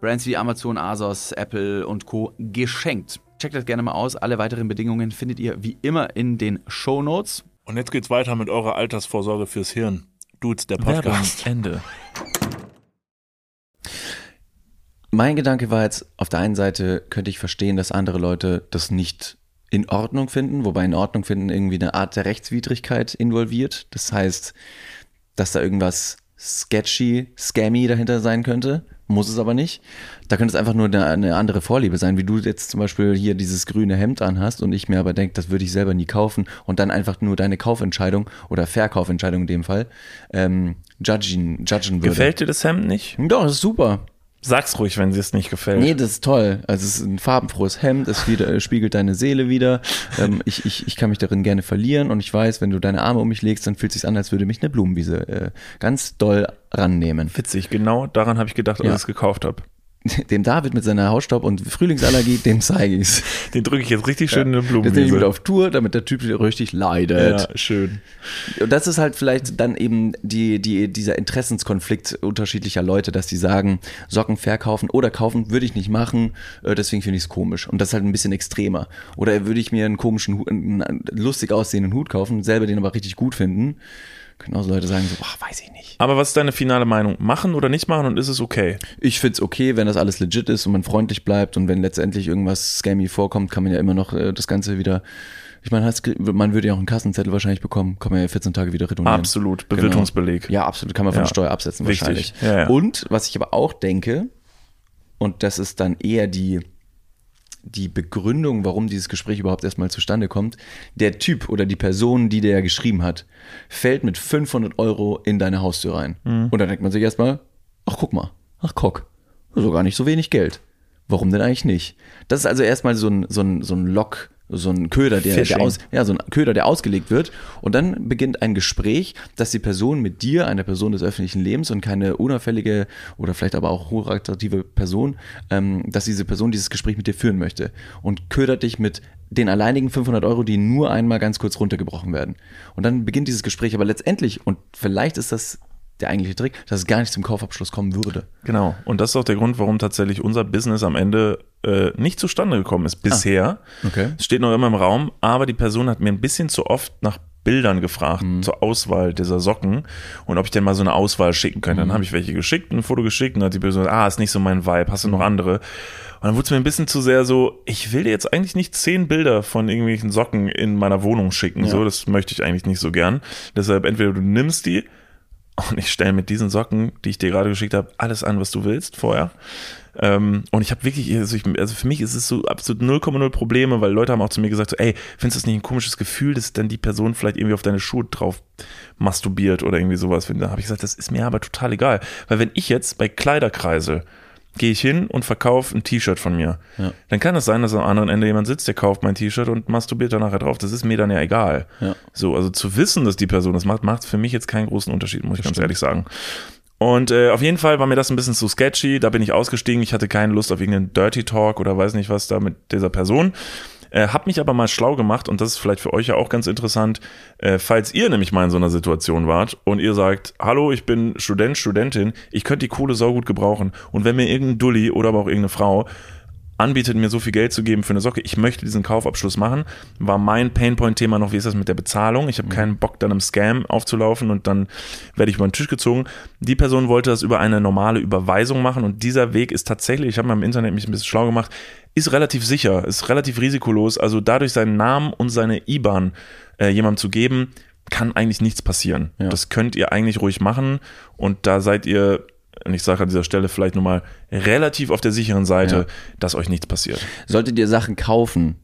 Brands wie Amazon, Asos, Apple und Co. geschenkt. Checkt das gerne mal aus. Alle weiteren Bedingungen findet ihr wie immer in den Show Notes. Und jetzt geht's weiter mit eurer Altersvorsorge fürs Hirn. Dudes, der Podcast. Ende. Mein Gedanke war jetzt, auf der einen Seite könnte ich verstehen, dass andere Leute das nicht in Ordnung finden, wobei in Ordnung finden irgendwie eine Art der Rechtswidrigkeit involviert. Das heißt, dass da irgendwas sketchy, scammy dahinter sein könnte. Muss es aber nicht. Da könnte es einfach nur eine, eine andere Vorliebe sein, wie du jetzt zum Beispiel hier dieses grüne Hemd anhast und ich mir aber denke, das würde ich selber nie kaufen und dann einfach nur deine Kaufentscheidung oder Verkaufentscheidung in dem Fall ähm, judgen, judgen würde. Gefällt dir das Hemd nicht? Doch, das ist super. Sag's ruhig, wenn dir es nicht gefällt. Nee, das ist toll. Also es ist ein farbenfrohes Hemd, es wieder, äh, spiegelt deine Seele wieder. Ähm, ich, ich, ich kann mich darin gerne verlieren und ich weiß, wenn du deine Arme um mich legst, dann fühlt es sich an, als würde mich eine Blumenwiese äh, ganz doll rannehmen. Witzig, genau daran habe ich gedacht, als Ja. ich es gekauft habe. Dem David mit seiner Hausstaub- und Frühlingsallergie, dem zeige ich's. Den drücke ich jetzt richtig schön in eine Jetzt nehme ich mit auf Tour, damit der Typ richtig leidet. Ja, schön. Und das ist halt vielleicht dann eben die, die, dieser Interessenskonflikt unterschiedlicher Leute, dass die sagen, Socken verkaufen oder kaufen würde ich nicht machen, äh, deswegen finde ich es komisch. Und das ist halt ein bisschen extremer. Oder würde ich mir einen komischen, einen lustig aussehenden Hut kaufen, selber den aber richtig gut finden. Genauso Leute sagen so, ach, weiß ich nicht. Aber was ist deine finale Meinung? Machen oder nicht machen und ist es okay? Ich find's okay, wenn das alles legit ist und man freundlich bleibt und wenn letztendlich irgendwas scammy vorkommt, kann man ja immer noch äh, das Ganze wieder. Ich meine, man würde ja auch einen Kassenzettel wahrscheinlich bekommen, kann man ja 14 Tage wieder retournieren. Absolut. Bewirtungsbeleg. Ja, absolut. Kann man von Ja. der Steuer absetzen Wichtig. wahrscheinlich. Ja, ja. Und was ich aber auch denke, und das ist dann eher die, die Begründung, warum dieses Gespräch überhaupt erstmal zustande kommt, der Typ oder die Person, die der geschrieben hat, fällt mit 500 Euro in deine Haustür rein. Mhm. Und dann denkt man sich erstmal, ach guck mal, ach guck, so gar nicht so wenig Geld. Warum denn eigentlich nicht? Das ist also erstmal so ein, so ein, so ein Lock, so ein Köder, der, der aus, ja, so ein Köder, der ausgelegt wird. Und dann beginnt ein Gespräch, dass die Person mit dir, einer Person des öffentlichen Lebens und keine unauffällige oder vielleicht aber auch hochattraktive Person, ähm, dass diese Person dieses Gespräch mit dir führen möchte. Und ködert dich mit den alleinigen 500 Euro, die nur einmal ganz kurz runtergebrochen werden. Und dann beginnt dieses Gespräch. Aber letztendlich, und vielleicht ist das der eigentliche Trick, dass es gar nicht zum Kaufabschluss kommen würde. Genau. Und das ist auch der Grund, warum tatsächlich unser Business am Ende äh, nicht zustande gekommen ist bisher. okay. Es steht noch immer im Raum, aber die Person hat mir ein bisschen zu oft nach Bildern gefragt zur Auswahl dieser Socken und ob ich denn mal so eine Auswahl schicken könnte. Dann habe ich welche geschickt, ein Foto geschickt und hat die Person gesagt, ah, ist nicht so mein Vibe, hast du noch andere? Und dann wurde es mir ein bisschen zu sehr so, ich will dir jetzt eigentlich nicht zehn Bilder von irgendwelchen Socken in meiner Wohnung schicken. So, das möchte ich eigentlich nicht so gern. Deshalb entweder du nimmst die und ich stelle mit diesen Socken, die ich dir gerade geschickt habe, alles an, was du willst vorher. Ähm, und ich habe wirklich, also, ich, also für mich ist es so absolut 0,0 Probleme, weil Leute haben auch zu mir gesagt, so, ey, findest du das nicht ein komisches Gefühl, dass dann die Person vielleicht irgendwie auf deine Schuhe drauf masturbiert oder irgendwie sowas? Da habe ich gesagt, das ist mir aber total egal. Weil wenn ich jetzt bei Kleiderkreisel gehe ich hin und verkaufe ein T-Shirt von mir, Ja. dann kann es sein, dass am anderen Ende jemand sitzt, der kauft mein T-Shirt und masturbiert dann nachher drauf. Das ist mir dann ja egal. Ja. So, also zu wissen, dass die Person das macht, macht für mich jetzt keinen großen Unterschied, muss ich ganz ehrlich sagen. Und äh, auf jeden Fall war mir das ein bisschen zu sketchy. Da bin ich ausgestiegen. Ich hatte keine Lust auf irgendeinen Dirty Talk oder weiß nicht was da mit dieser Person. Äh, hab mich aber mal schlau gemacht und das ist vielleicht für euch ja auch ganz interessant, äh, falls ihr nämlich mal in so einer Situation wart und ihr sagt, hallo, ich bin Student, Studentin, ich könnte die Kohle saugut gebrauchen. Und wenn mir irgendein Dulli oder aber auch irgendeine Frau anbietet, mir so viel Geld zu geben für eine Socke, ich möchte diesen Kaufabschluss machen, war mein Painpoint-Thema noch, wie ist das mit der Bezahlung? Ich habe keinen Bock, dann im Scam aufzulaufen und dann werde ich über den Tisch gezogen. Die Person wollte das über eine normale Überweisung machen und dieser Weg ist tatsächlich, ich habe mal im Internet mich ein bisschen schlau gemacht, ist relativ sicher, ist relativ risikolos. Also dadurch seinen Namen und seine IBAN äh, jemandem zu geben, kann eigentlich nichts passieren. Ja. Das könnt ihr eigentlich ruhig machen und da seid ihr und ich sage an dieser Stelle vielleicht nochmal relativ auf der sicheren Seite, Ja. dass euch nichts passiert. Solltet ihr Sachen kaufen,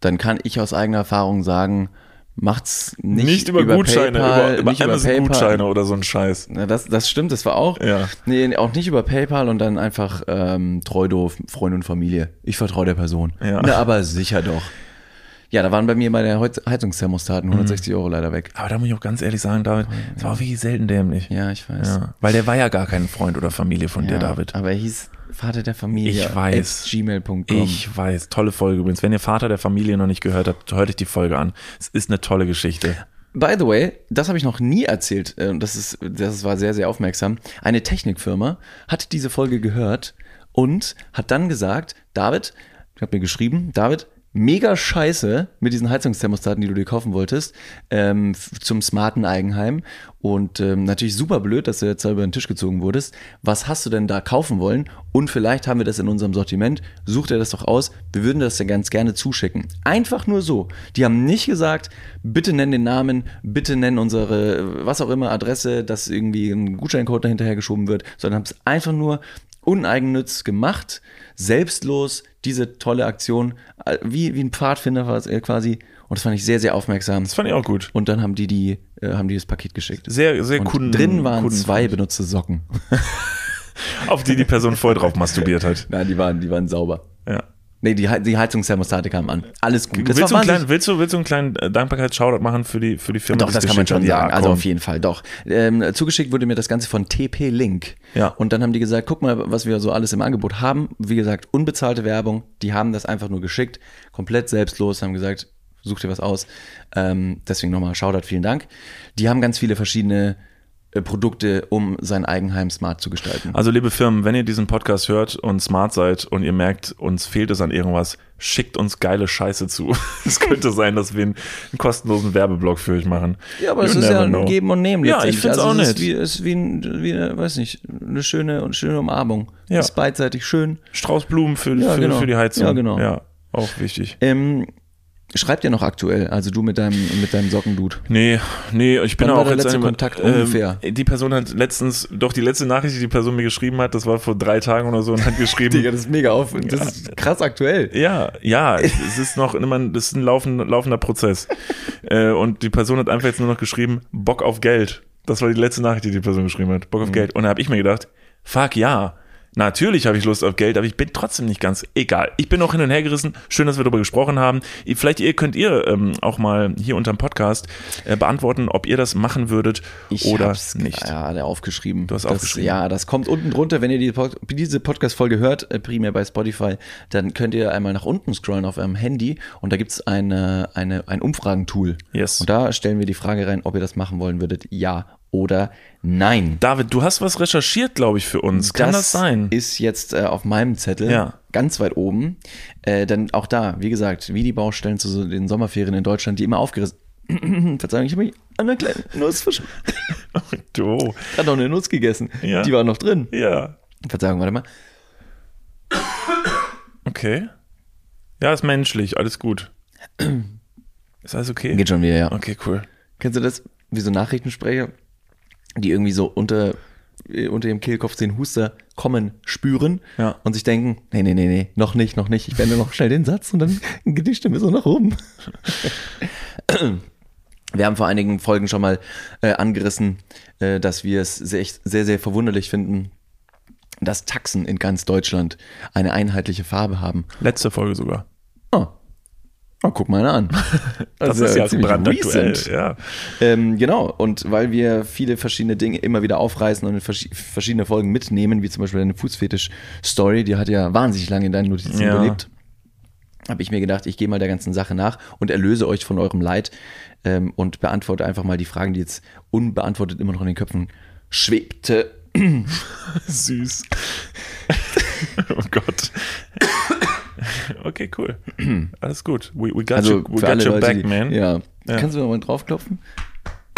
dann kann ich aus eigener Erfahrung sagen, macht's nicht, Nicht, über, Gutscheine, PayPal, über, über nicht über Amazon PayPal. Gutscheine oder so ein Scheiß. Na, das, das stimmt, das war auch. Ja. Nee, auch nicht über PayPal und dann einfach ähm, treu doof, Freunde und Familie. Ich vertraue der Person. Ja. Na, aber sicher doch. Ja, da waren bei mir bei der Heiz- Heizungsthermostaten Mhm. 160 Euro leider weg. Aber da muss ich auch ganz ehrlich sagen, David, das war auch wirklich selten dämlich. Ja, ich weiß. Ja. Weil der war ja gar kein Freund oder Familie von Ja, dir, David. Aber er hieß Vater der Familie. Ich weiß. gmail.com. Ich weiß, tolle Folge übrigens. Wenn ihr Vater der Familie noch nicht gehört habt, hört euch die Folge an. Es ist eine tolle Geschichte. By the way, das habe ich noch nie erzählt. äh, Das, ist, das war sehr, sehr aufmerksam. Eine Technikfirma hat diese Folge gehört und hat dann gesagt, David, ich habe mir geschrieben, David, mega scheiße mit diesen Heizungsthermostaten, die du dir kaufen wolltest, ähm, zum smarten Eigenheim. Und ähm, natürlich super blöd, dass du jetzt da über den Tisch gezogen wurdest. Was hast du denn da kaufen wollen? Und vielleicht haben wir das in unserem Sortiment. Such dir das doch aus. Wir würden das ja ganz gerne zuschicken. Einfach nur so. Die haben nicht gesagt, bitte nenn den Namen, bitte nenn unsere, was auch immer, Adresse, dass irgendwie ein Gutscheincode dahinterher geschoben wird, sondern haben es einfach nur uneigennütz gemacht, selbstlos, diese tolle Aktion, äh, wie, wie ein Pfadfinder war es äh, quasi. Und das fand ich sehr, sehr aufmerksam. Das fand ich auch gut. Und dann haben die, die, äh, haben die das Paket geschickt. Sehr, sehr Und Kunden. drin waren Kunden- zwei benutzte Socken. Auf die die Person voll drauf masturbiert hat. Nein, die waren, die waren sauber. Ja. Nee, die, die Heizungsthermostate kamen an. Alles gut. Das willst, du einen kleinen, willst, du, willst du einen kleinen äh, Dankbarkeits-Shoutout machen für die, für die Firma? Doch, das kann man schon sagen. Ja, also auf jeden Fall, doch. Ähm, zugeschickt wurde mir das Ganze von TP Link. Ja. Und dann haben die gesagt, guck mal, was wir so alles im Angebot haben. Wie gesagt, unbezahlte Werbung. Die haben das einfach nur geschickt. Komplett selbstlos, haben gesagt, such dir was aus. Ähm, deswegen nochmal Shoutout, vielen Dank. Die haben ganz viele verschiedene Produkte, um sein Eigenheim smart zu gestalten. Also, liebe Firmen, wenn ihr diesen Podcast hört und smart seid und ihr merkt, uns fehlt es an irgendwas, schickt uns geile Scheiße zu. Es könnte sein, dass wir einen, einen kostenlosen Werbeblock für euch machen. Ja, aber You es ist ja never ein know. Geben und Nehmen. Ja, ich find's also auch es wie, es ist wie, ein, wie eine, weiß nicht, eine schöne, eine schöne Umarmung. Ja. Ist beidseitig schön. Strauß Blumen für, Ja, für, genau. für die Heizung. Ja, genau. Ja, auch wichtig. Ähm, schreibt ihr noch aktuell, also du mit deinem, mit deinem Sockendude. Nee, nee, ich bin Wann auch war der jetzt letzte Kontakt ungefähr? Ähm, die Person hat letztens, doch die letzte Nachricht, die die Person mir geschrieben hat, das war vor drei Tagen oder so und hat geschrieben. das ist mega auf. Das ist krass aktuell. Ja, ja, es ist noch immer, das ist ein laufender, laufender Prozess. äh, und die Person hat einfach jetzt nur noch geschrieben, Bock auf Geld. Das war die letzte Nachricht, die die Person geschrieben hat. Bock auf Geld. Und da habe ich mir gedacht, fuck ja. Natürlich habe ich Lust auf Geld, aber ich bin trotzdem nicht ganz egal. Ich bin auch hin und her gerissen. Schön, dass wir darüber gesprochen haben. Vielleicht ihr könnt ihr ähm, auch mal hier unterm Podcast äh, beantworten, ob ihr das machen würdet Ich oder hab's nicht. Ja, alle aufgeschrieben. Du hast das, aufgeschrieben. Ja, das kommt unten drunter, wenn ihr die, Pod- diese Podcast-Folge hört, äh, primär bei Spotify, dann könnt ihr einmal nach unten scrollen auf eurem Handy und da gibt's eine, eine, ein Umfragentool. Yes. Und da stellen wir die Frage rein, ob ihr das machen wollen würdet, ja oder nein. David, du hast was recherchiert, glaube ich, für uns. Kann das, sein? Ist jetzt äh, auf meinem Zettel Ja. ganz weit oben. Äh, denn auch da, wie gesagt, wie die Baustellen zu den Sommerferien in Deutschland, die immer aufgerissen. Verzeihung, ich habe mich an einer kleinen Nuss versch- du. Ich hatte noch eine Nuss gegessen. Ja. Die war noch drin. Ja. Verzeihung, warte mal. Okay. Ja, ist menschlich, alles gut. Ist alles okay? Geht schon wieder, ja. Okay, cool. Kennst du das? Wie so Nachrichtensprecher, die irgendwie so unter, äh, unter ihrem Kehlkopf den Huster kommen, spüren Ja. und sich denken, nee, nee, nee, nee, noch nicht, noch nicht. Ich wende noch schnell den Satz und dann geht die Stimme so nach oben. Wir haben vor einigen Folgen schon mal äh, angerissen, äh, dass wir es sehr, sehr, sehr verwunderlich finden, dass Taxen in ganz Deutschland eine einheitliche Farbe haben. Letzte Folge sogar. Oh, oh guck mal an. Das Also, ist ja ziemlich brandaktuell. Ja. Ähm, genau, und weil wir viele verschiedene Dinge immer wieder aufreißen und in verschi- verschiedene Folgen mitnehmen, wie zum Beispiel deine Fußfetisch-Story, die hat ja wahnsinnig lange in deinen Notizen Ja. überlebt, habe ich mir gedacht, ich gehe mal der ganzen Sache nach und erlöse euch von eurem Leid ähm, und beantworte einfach mal die Fragen, die jetzt unbeantwortet immer noch in den Köpfen schwebte. Süß. oh Gott. Okay, cool. Alles gut. We, we got, Also you, we got your Leute, back, die, man. Ja. Ja. Kannst du mal draufklopfen?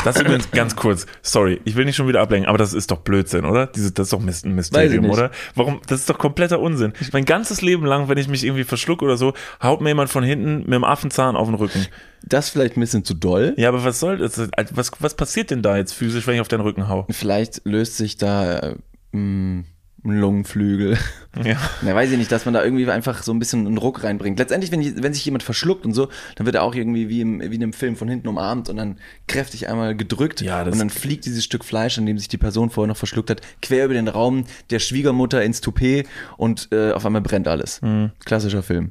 Das übrigens ganz kurz. Sorry, ich will nicht schon wieder ablenken, aber das ist doch Blödsinn, oder? Diese, das ist doch ein Mysterium, oder? Warum? Das ist doch kompletter Unsinn. Mein ganzes Leben lang, wenn ich mich irgendwie verschluck oder so, haut mir jemand von hinten mit dem Affenzahn auf den Rücken. Das vielleicht ein bisschen zu doll. Ja, aber was soll das? Was, was passiert denn da jetzt physisch, wenn ich auf deinen Rücken hau? Vielleicht löst sich da äh, mh, ein Lungenflügel. Ja. Na, weiß ich nicht, dass man da irgendwie einfach so ein bisschen einen Ruck reinbringt. Letztendlich, wenn, wenn sich jemand verschluckt und so, dann wird er auch irgendwie wie, im, wie in einem Film von hinten umarmt und dann kräftig einmal gedrückt Ja, und dann fliegt dieses Stück Fleisch, an dem sich die Person vorher noch verschluckt hat, quer über den Raum der Schwiegermutter ins Toupet und äh, auf einmal brennt alles. Mhm. Klassischer Film.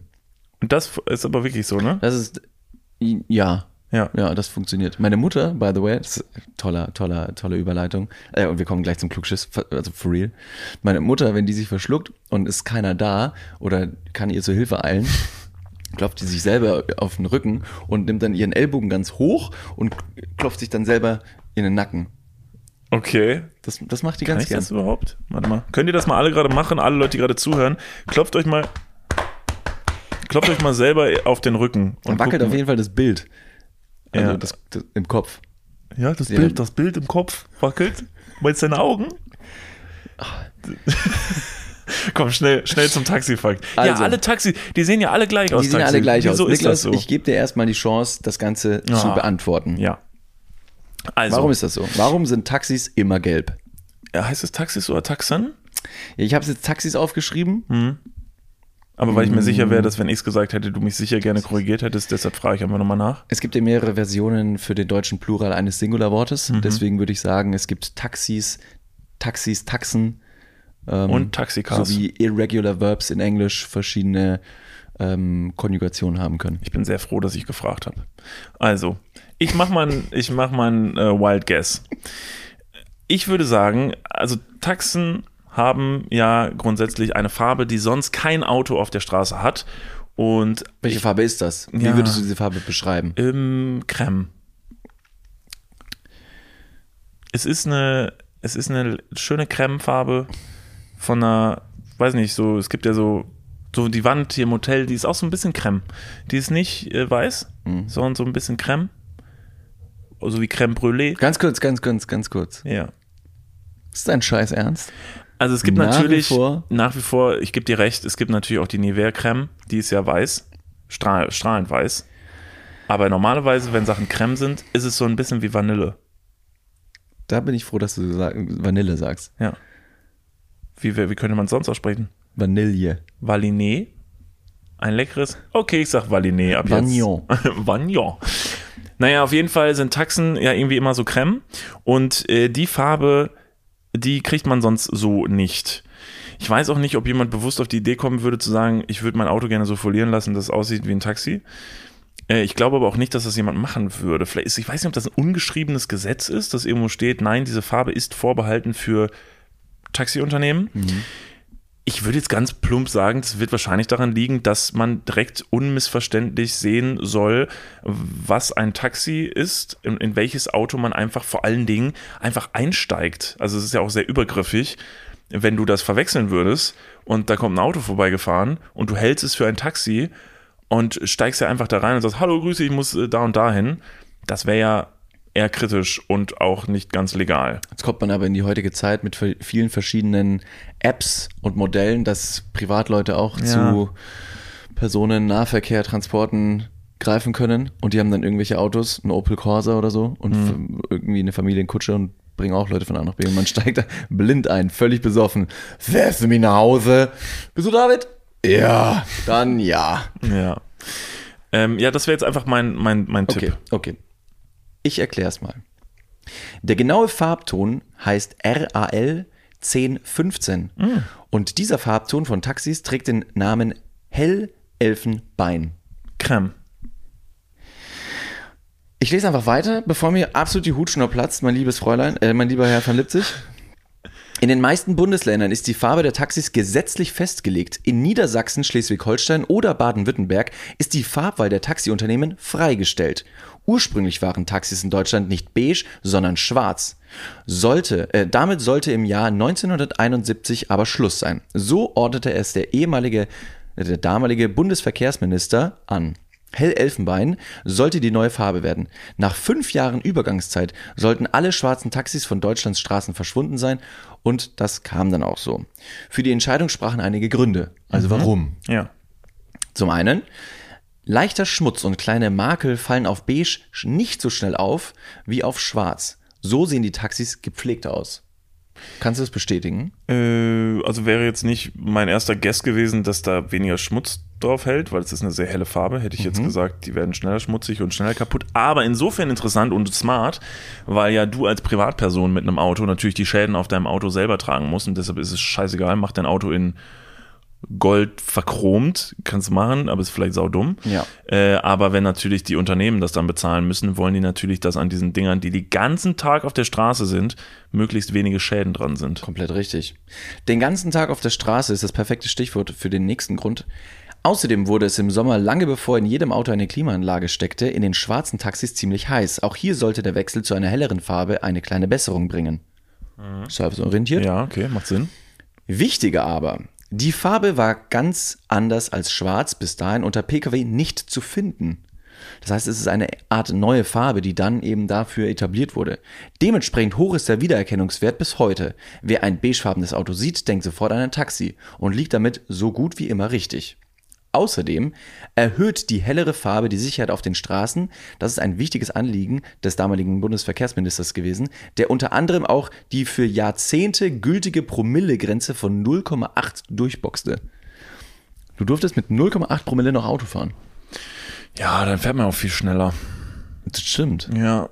Und das ist aber wirklich so, ne? Das ist, ja, Ja. ja, das funktioniert. Meine Mutter, by the way, das ist toller, toller, tolle Überleitung. Äh, und wir kommen gleich zum Klugschiss, also for real. Meine Mutter, wenn die sich verschluckt und ist keiner da oder kann ihr zur Hilfe eilen, klopft die sich selber auf den Rücken und nimmt dann ihren Ellbogen ganz hoch und klopft sich dann selber in den Nacken. Okay. Das, das macht die Kann ganz ich gern. das überhaupt? Warte mal. Könnt ihr das mal alle gerade machen? Alle Leute, die gerade zuhören. Klopft euch mal. Klopft euch mal selber auf den Rücken. Und wackelt guckt auf jeden Fall das Bild. Also Ja. das, das im Kopf. Ja, das Ja. Bild, das Bild im Kopf wackelt. Meinst du deine Augen? Komm, schnell, schnell zum Taxifakt. ja, Also. alle Taxi, die sehen ja alle gleich aus. Die sehen Taxi. alle gleich Wieso aus. ist Niklas, das so? ich gebe dir erstmal die Chance, das Ganze zu Ah. beantworten. ja. Also, Warum ist das so? Warum sind Taxis immer gelb? Ja, heißt es Taxis oder Taxen? Ja, Ich habe jetzt Taxis aufgeschrieben. Aber weil ich mir sicher wäre, dass wenn ich es gesagt hätte, du mich sicher gerne korrigiert hättest, deshalb frage ich einfach nochmal nach. Es gibt ja mehrere Versionen für den deutschen Plural eines Singularwortes. Mhm. Deswegen würde ich sagen, es gibt Taxis, Taxis, Taxen. Ähm, Und Taxicars. Sowie Irregular Verbs in Englisch verschiedene ähm, Konjugationen haben können. Ich bin sehr froh, dass ich gefragt habe. Also, ich mache mal ein, ich mach mal ein äh, Wild Guess. Ich würde sagen, also Taxen haben ja grundsätzlich eine Farbe, die sonst kein Auto auf der Straße hat. Und Welche Farbe ist das? Wie Ja. würdest du diese Farbe beschreiben? im Creme. Es ist eine, es ist eine schöne Cremefarbe von einer, weiß nicht, so, es gibt ja so, so die Wand hier im Hotel, die ist auch so ein bisschen Creme. Die ist nicht äh, weiß, sondern so ein bisschen Creme. So wie Creme Brûlée. Ganz kurz, ganz kurz, ganz kurz. Ja. Ist dein Scheiß ernst? Also es gibt Nach wie natürlich, vor? nach wie vor, ich gebe dir recht, es gibt natürlich auch die Nivea Creme, die ist ja weiß, strahl, strahlend weiß. Aber normalerweise, wenn Sachen Creme sind, ist es so ein bisschen wie Vanille. Da bin ich froh, dass du Vanille sagst. Ja. Wie, wie könnte man es sonst aussprechen? Vanille. Valiné? Ein leckeres? Okay, ich sag Valiné ab Vagnon. jetzt. Vagnon. Naja, auf jeden Fall sind Taxen ja irgendwie immer so Creme und äh, die Farbe, die kriegt man sonst so nicht. Ich weiß auch nicht, ob jemand bewusst auf die Idee kommen würde zu sagen, ich würde mein Auto gerne so folieren lassen, dass es aussieht wie ein Taxi. Äh, Ich glaube aber auch nicht, dass das jemand machen würde. Vielleicht ist, ich weiß nicht, ob das ein ungeschriebenes Gesetz ist, dass irgendwo steht, nein, diese Farbe ist vorbehalten für Taxiunternehmen. Ich würde jetzt ganz plump sagen, es wird wahrscheinlich daran liegen, dass man direkt unmissverständlich sehen soll, was ein Taxi ist, in, in welches Auto man einfach vor allen Dingen einfach einsteigt. Also es ist ja auch sehr übergriffig, wenn du das verwechseln würdest und da kommt ein Auto vorbeigefahren und du hältst es für ein Taxi und steigst ja einfach da rein und sagst, hallo, grüße, ich muss äh, da und dahin. Das wäre ja eher kritisch und auch nicht ganz legal. Jetzt kommt man aber in die heutige Zeit mit vielen verschiedenen Apps und Modellen, dass Privatleute auch Ja. zu Personennahverkehr, Transporten greifen können und die haben dann irgendwelche Autos, ein Opel Corsa oder so und Mhm. irgendwie eine Familienkutsche und bringen auch Leute von A nach B und man steigt da blind ein, völlig besoffen. Fährst du mich nach Hause? Bist du David? Ja, dann ja. Ja. Ähm, ja, das wäre jetzt einfach mein, mein, mein Okay, Tipp. okay. Ich erkläre es mal. Der genaue Farbton heißt RAL 1015 und dieser Farbton von Taxis trägt den Namen Hellelfenbein. Creme. Ich lese einfach weiter, bevor mir absolut die Hutschnur platzt, mein liebes Fräulein, äh, mein lieber Herr van Lipzig. In den meisten Bundesländern ist die Farbe der Taxis gesetzlich festgelegt. In Niedersachsen, Schleswig-Holstein oder Baden-Württemberg ist die Farbwahl der Taxiunternehmen freigestellt. Ursprünglich waren Taxis in Deutschland nicht beige, sondern schwarz. Sollte, äh, damit sollte im Jahr 1971 aber Schluss sein. So ordnete es der ehemalige, äh, der damalige Bundesverkehrsminister an. Hellelfenbein sollte die neue Farbe werden. Nach fünf Jahren Übergangszeit sollten alle schwarzen Taxis von Deutschlands Straßen verschwunden sein und das kam dann auch so. Für die Entscheidung sprachen einige Gründe. Also warum? Ja. Zum einen, leichter Schmutz und kleine Makel fallen auf beige nicht so schnell auf wie auf schwarz. So sehen die Taxis gepflegt aus. Kannst du das bestätigen? Äh, also wäre jetzt nicht mein erster Guess gewesen, dass da weniger Schmutz drauf hält, weil es ist eine sehr helle Farbe. Hätte ich jetzt gesagt, die werden schneller schmutzig und schneller kaputt. Aber insofern interessant und smart, weil ja du als Privatperson mit einem Auto natürlich die Schäden auf deinem Auto selber tragen musst und deshalb ist es scheißegal, mach dein Auto in Gold verchromt, kannst du machen, aber ist vielleicht saudumm. Ja. Äh, aber wenn natürlich die Unternehmen das dann bezahlen müssen, wollen die natürlich, dass an diesen Dingern, die den ganzen Tag auf der Straße sind, möglichst wenige Schäden dran sind. Komplett richtig. Den ganzen Tag auf der Straße ist das perfekte Stichwort für den nächsten Grund. Außerdem wurde es im Sommer, lange bevor in jedem Auto eine Klimaanlage steckte, in den schwarzen Taxis ziemlich heiß. Auch hier sollte der Wechsel zu einer helleren Farbe eine kleine Besserung bringen. Serviceorientiert. Ja, okay, macht Sinn. Wichtiger aber, die Farbe war ganz anders als schwarz bis dahin unter Pkw nicht zu finden. Das heißt, es ist eine Art neue Farbe, die dann eben dafür etabliert wurde. Dementsprechend hoch ist der Wiedererkennungswert bis heute. Wer ein beigefarbenes Auto sieht, denkt sofort an ein Taxi und liegt damit so gut wie immer richtig. Außerdem erhöht die hellere Farbe die Sicherheit auf den Straßen. Das ist ein wichtiges Anliegen des damaligen Bundesverkehrsministers gewesen, der unter anderem auch die für Jahrzehnte gültige Promillegrenze von 0,8 durchboxte. Du durftest mit 0,8 Promille noch Auto fahren. Ja, dann fährt man auch viel schneller. Das stimmt. Ja,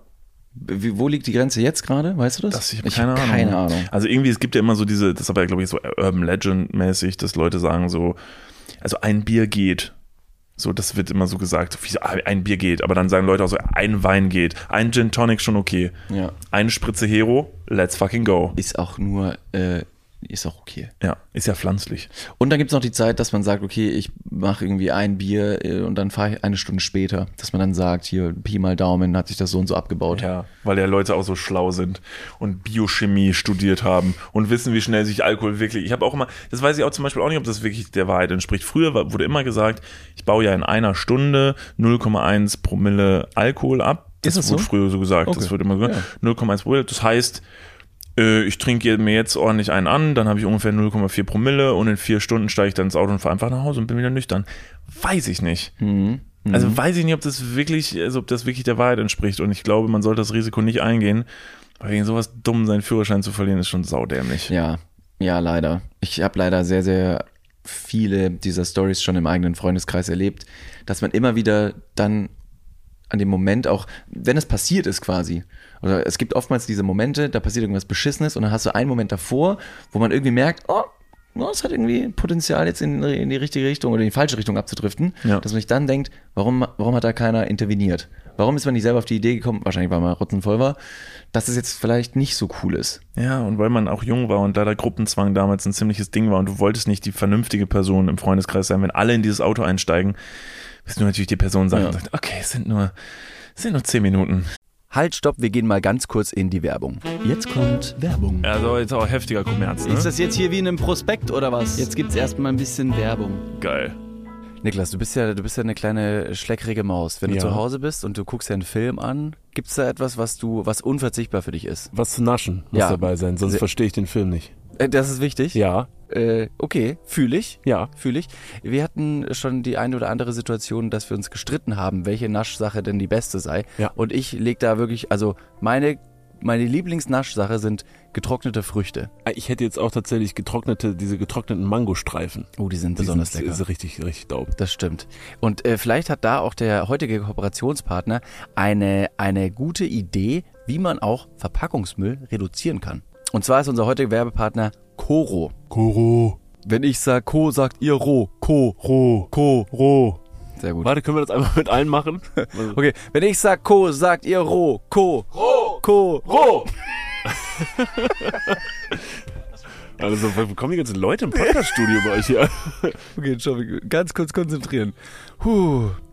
Wie, wo liegt die Grenze jetzt gerade? Weißt du das? Das, ich habe hab keine, Ahnung. keine Ahnung. Also irgendwie, es gibt ja immer so diese, das ist aber glaube ich so Urban Legend mäßig, dass Leute sagen so, also ein Bier geht. So, das wird immer so gesagt, wie so, ein Bier geht, aber dann sagen Leute auch so, ein Wein geht, ein Gin Tonic schon okay. Ja. Eine Spritze Hero, let's fucking go. Ist auch nur, äh, ist auch okay. Ja, ist ja pflanzlich. Und dann gibt es noch die Zeit, dass man sagt, okay, ich mache irgendwie ein Bier äh, und dann fahre ich eine Stunde später. Dass man dann sagt, hier, Pi mal Daumen, hat sich das so und so abgebaut. Ja, weil ja Leute auch so schlau sind und Biochemie studiert haben und wissen, wie schnell sich Alkohol wirklich. Ich habe auch immer, das weiß ich auch zum Beispiel auch nicht, ob das wirklich der Wahrheit entspricht. Früher wurde immer gesagt, ich baue ja in einer Stunde 0,1 Promille Alkohol ab. Das Ist das wurde so? früher so gesagt. Okay. Das wird immer gesagt. Ja. 0,1 Promille. Das heißt, äh, ich trinke mir jetzt ordentlich einen an, dann habe ich ungefähr 0,4 Promille und in vier Stunden steige ich dann ins Auto und fahre einfach nach Hause und bin wieder nüchtern. Weiß ich nicht. Mhm. Also weiß ich nicht, ob das wirklich, also ob das wirklich der Wahrheit entspricht. Und ich glaube, man sollte das Risiko nicht eingehen, weil wegen sowas dumm seinen Führerschein zu verlieren, ist schon saudämlich. Ja, ja, leider. Ich habe leider sehr, sehr viele dieser Stories schon im eigenen Freundeskreis erlebt, dass man immer wieder dann an dem Moment auch, wenn es passiert ist quasi, oder es gibt oftmals diese Momente, da passiert irgendwas Beschissenes und dann hast du einen Moment davor, wo man irgendwie merkt, oh, oh, es hat irgendwie Potenzial jetzt in, in die richtige Richtung oder in die falsche Richtung abzudriften, Ja. dass man sich dann denkt, warum, warum hat da keiner interveniert? Warum ist man nicht selber auf die Idee gekommen, wahrscheinlich weil man rotzenvoll war, dass es jetzt vielleicht nicht so cool ist. Ja, und weil man auch jung war und leider Gruppenzwang damals ein ziemliches Ding war und du wolltest nicht die vernünftige Person im Freundeskreis sein, wenn alle in dieses Auto einsteigen, bist du natürlich die Person sagen Ja. und sagt, okay, es sind nur, es sind nur zehn Minuten. Halt, stopp, wir gehen mal ganz kurz in die Werbung. Jetzt kommt Werbung. Also jetzt auch heftiger Kommerz, ne? Ist das jetzt hier wie in einem Prospekt oder was? Jetzt gibt's erstmal ein bisschen Werbung. geil. Niklas, du bist ja, du bist ja eine kleine schleckrige Maus. Wenn du Ja. zu Hause bist und du guckst dir einen Film an, gibt's da etwas, was du, was unverzichtbar für dich ist? Was zu naschen muss Ja. dabei sein, sonst verstehe ich den Film nicht. Äh, Das ist wichtig. Ja, Äh, okay, fühle ich. ja. Fühle ich. Wir hatten schon die eine oder andere Situation, dass wir uns gestritten haben, welche Naschsache denn die beste sei. Ja. Und ich leg da wirklich, also meine, meine Lieblingsnaschsache sind getrocknete Früchte. Ich hätte jetzt auch tatsächlich getrocknete, diese getrockneten Mangostreifen. Oh, die sind Die besonders sind, lecker. Ist richtig, richtig dope. Das stimmt. Und äh, vielleicht hat da auch der heutige Kooperationspartner eine, eine gute Idee, wie man auch Verpackungsmüll reduzieren kann. Und zwar ist unser heutiger Werbepartner Coro. Koro, Wenn ich sag Co, sagt ihr Ro. Co. Ro, Co. Ro. Sehr gut. Warte, können wir das einfach mit allen machen? Okay, wenn ich sag Co, sagt ihr Ro. Co. Ro. Co. Ro! Also, wo kommen die ganzen Leute im Podcast-Studio bei euch hier? Okay, schau, ganz kurz konzentrieren. Puh.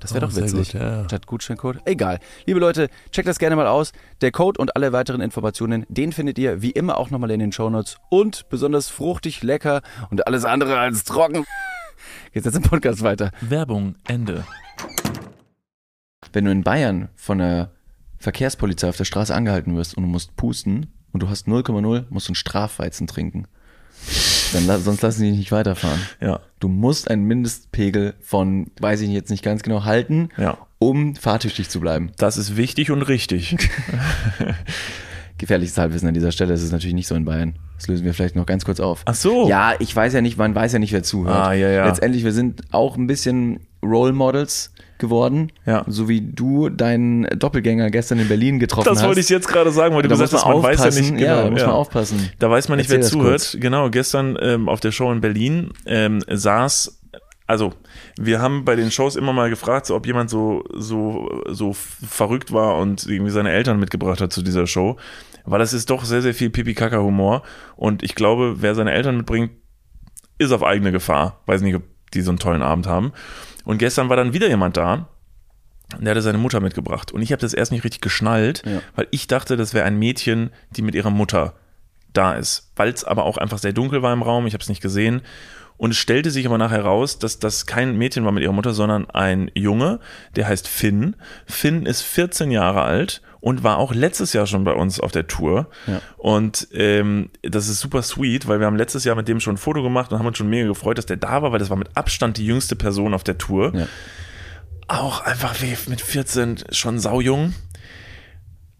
Das wäre Oh, doch witzig. gut, ja. Statt Gutscheincode. Egal. Liebe Leute, checkt das gerne mal aus. Der Code und alle weiteren Informationen, den findet ihr wie immer auch nochmal in den Shownotes. Und besonders fruchtig, lecker und alles andere als trocken. Geht's jetzt im Podcast weiter. Werbung, Ende. Wenn du in Bayern von der Verkehrspolizei auf der Straße angehalten wirst und du musst pusten und du hast 0,0, musst du einen Strafweizen trinken. Dann, sonst lassen die dich nicht weiterfahren. Ja. Du musst einen Mindestpegel von, weiß ich jetzt nicht ganz genau, halten, Ja. um fahrtüchtig zu bleiben. Das ist wichtig und richtig. Gefährliches Halbwissen an dieser Stelle, das ist natürlich nicht so in Bayern. Das lösen wir vielleicht noch ganz kurz auf. Ach so. Ja, ich weiß ja nicht, man weiß ja nicht, wer zuhört. Ah, ja, ja. Letztendlich, wir sind auch ein bisschen Role Models geworden. Ja. So wie du deinen Doppelgänger gestern in Berlin getroffen hast. Das wollte ich jetzt gerade sagen, weil du gesagt hast, man man weiß ja nicht genau. ja, da muss man aufpassen. Da weiß man nicht, Erzähl wer zuhört. kurz. Genau, gestern ähm, auf der Show in Berlin ähm, saß, also wir haben bei den Shows immer mal gefragt, so, ob jemand so, so, so verrückt war und irgendwie seine Eltern mitgebracht hat zu dieser Show. Weil das ist doch sehr, sehr viel Pipi-Kaka-Humor. Und ich glaube, wer seine Eltern mitbringt, ist auf eigene Gefahr. Weiß nicht, ob die so einen tollen Abend haben. Und gestern war dann wieder jemand da, der hatte seine Mutter mitgebracht. Und ich habe das erst nicht richtig geschnallt, Ja. weil ich dachte, das wäre ein Mädchen, die mit ihrer Mutter da ist. Weil es aber auch einfach sehr dunkel war im Raum, ich habe es nicht gesehen. Und es stellte sich aber nachher raus, dass das kein Mädchen war mit ihrer Mutter, sondern ein Junge, der heißt Finn. Finn ist 14 Jahre alt und war auch letztes Jahr schon bei uns auf der Tour. Ja. Und ähm, das ist super sweet, weil wir haben letztes Jahr mit dem schon ein Foto gemacht und haben uns schon mega gefreut, dass der da war, weil das war mit Abstand die jüngste Person auf der Tour. Ja. Auch einfach wie mit 14 schon saujung.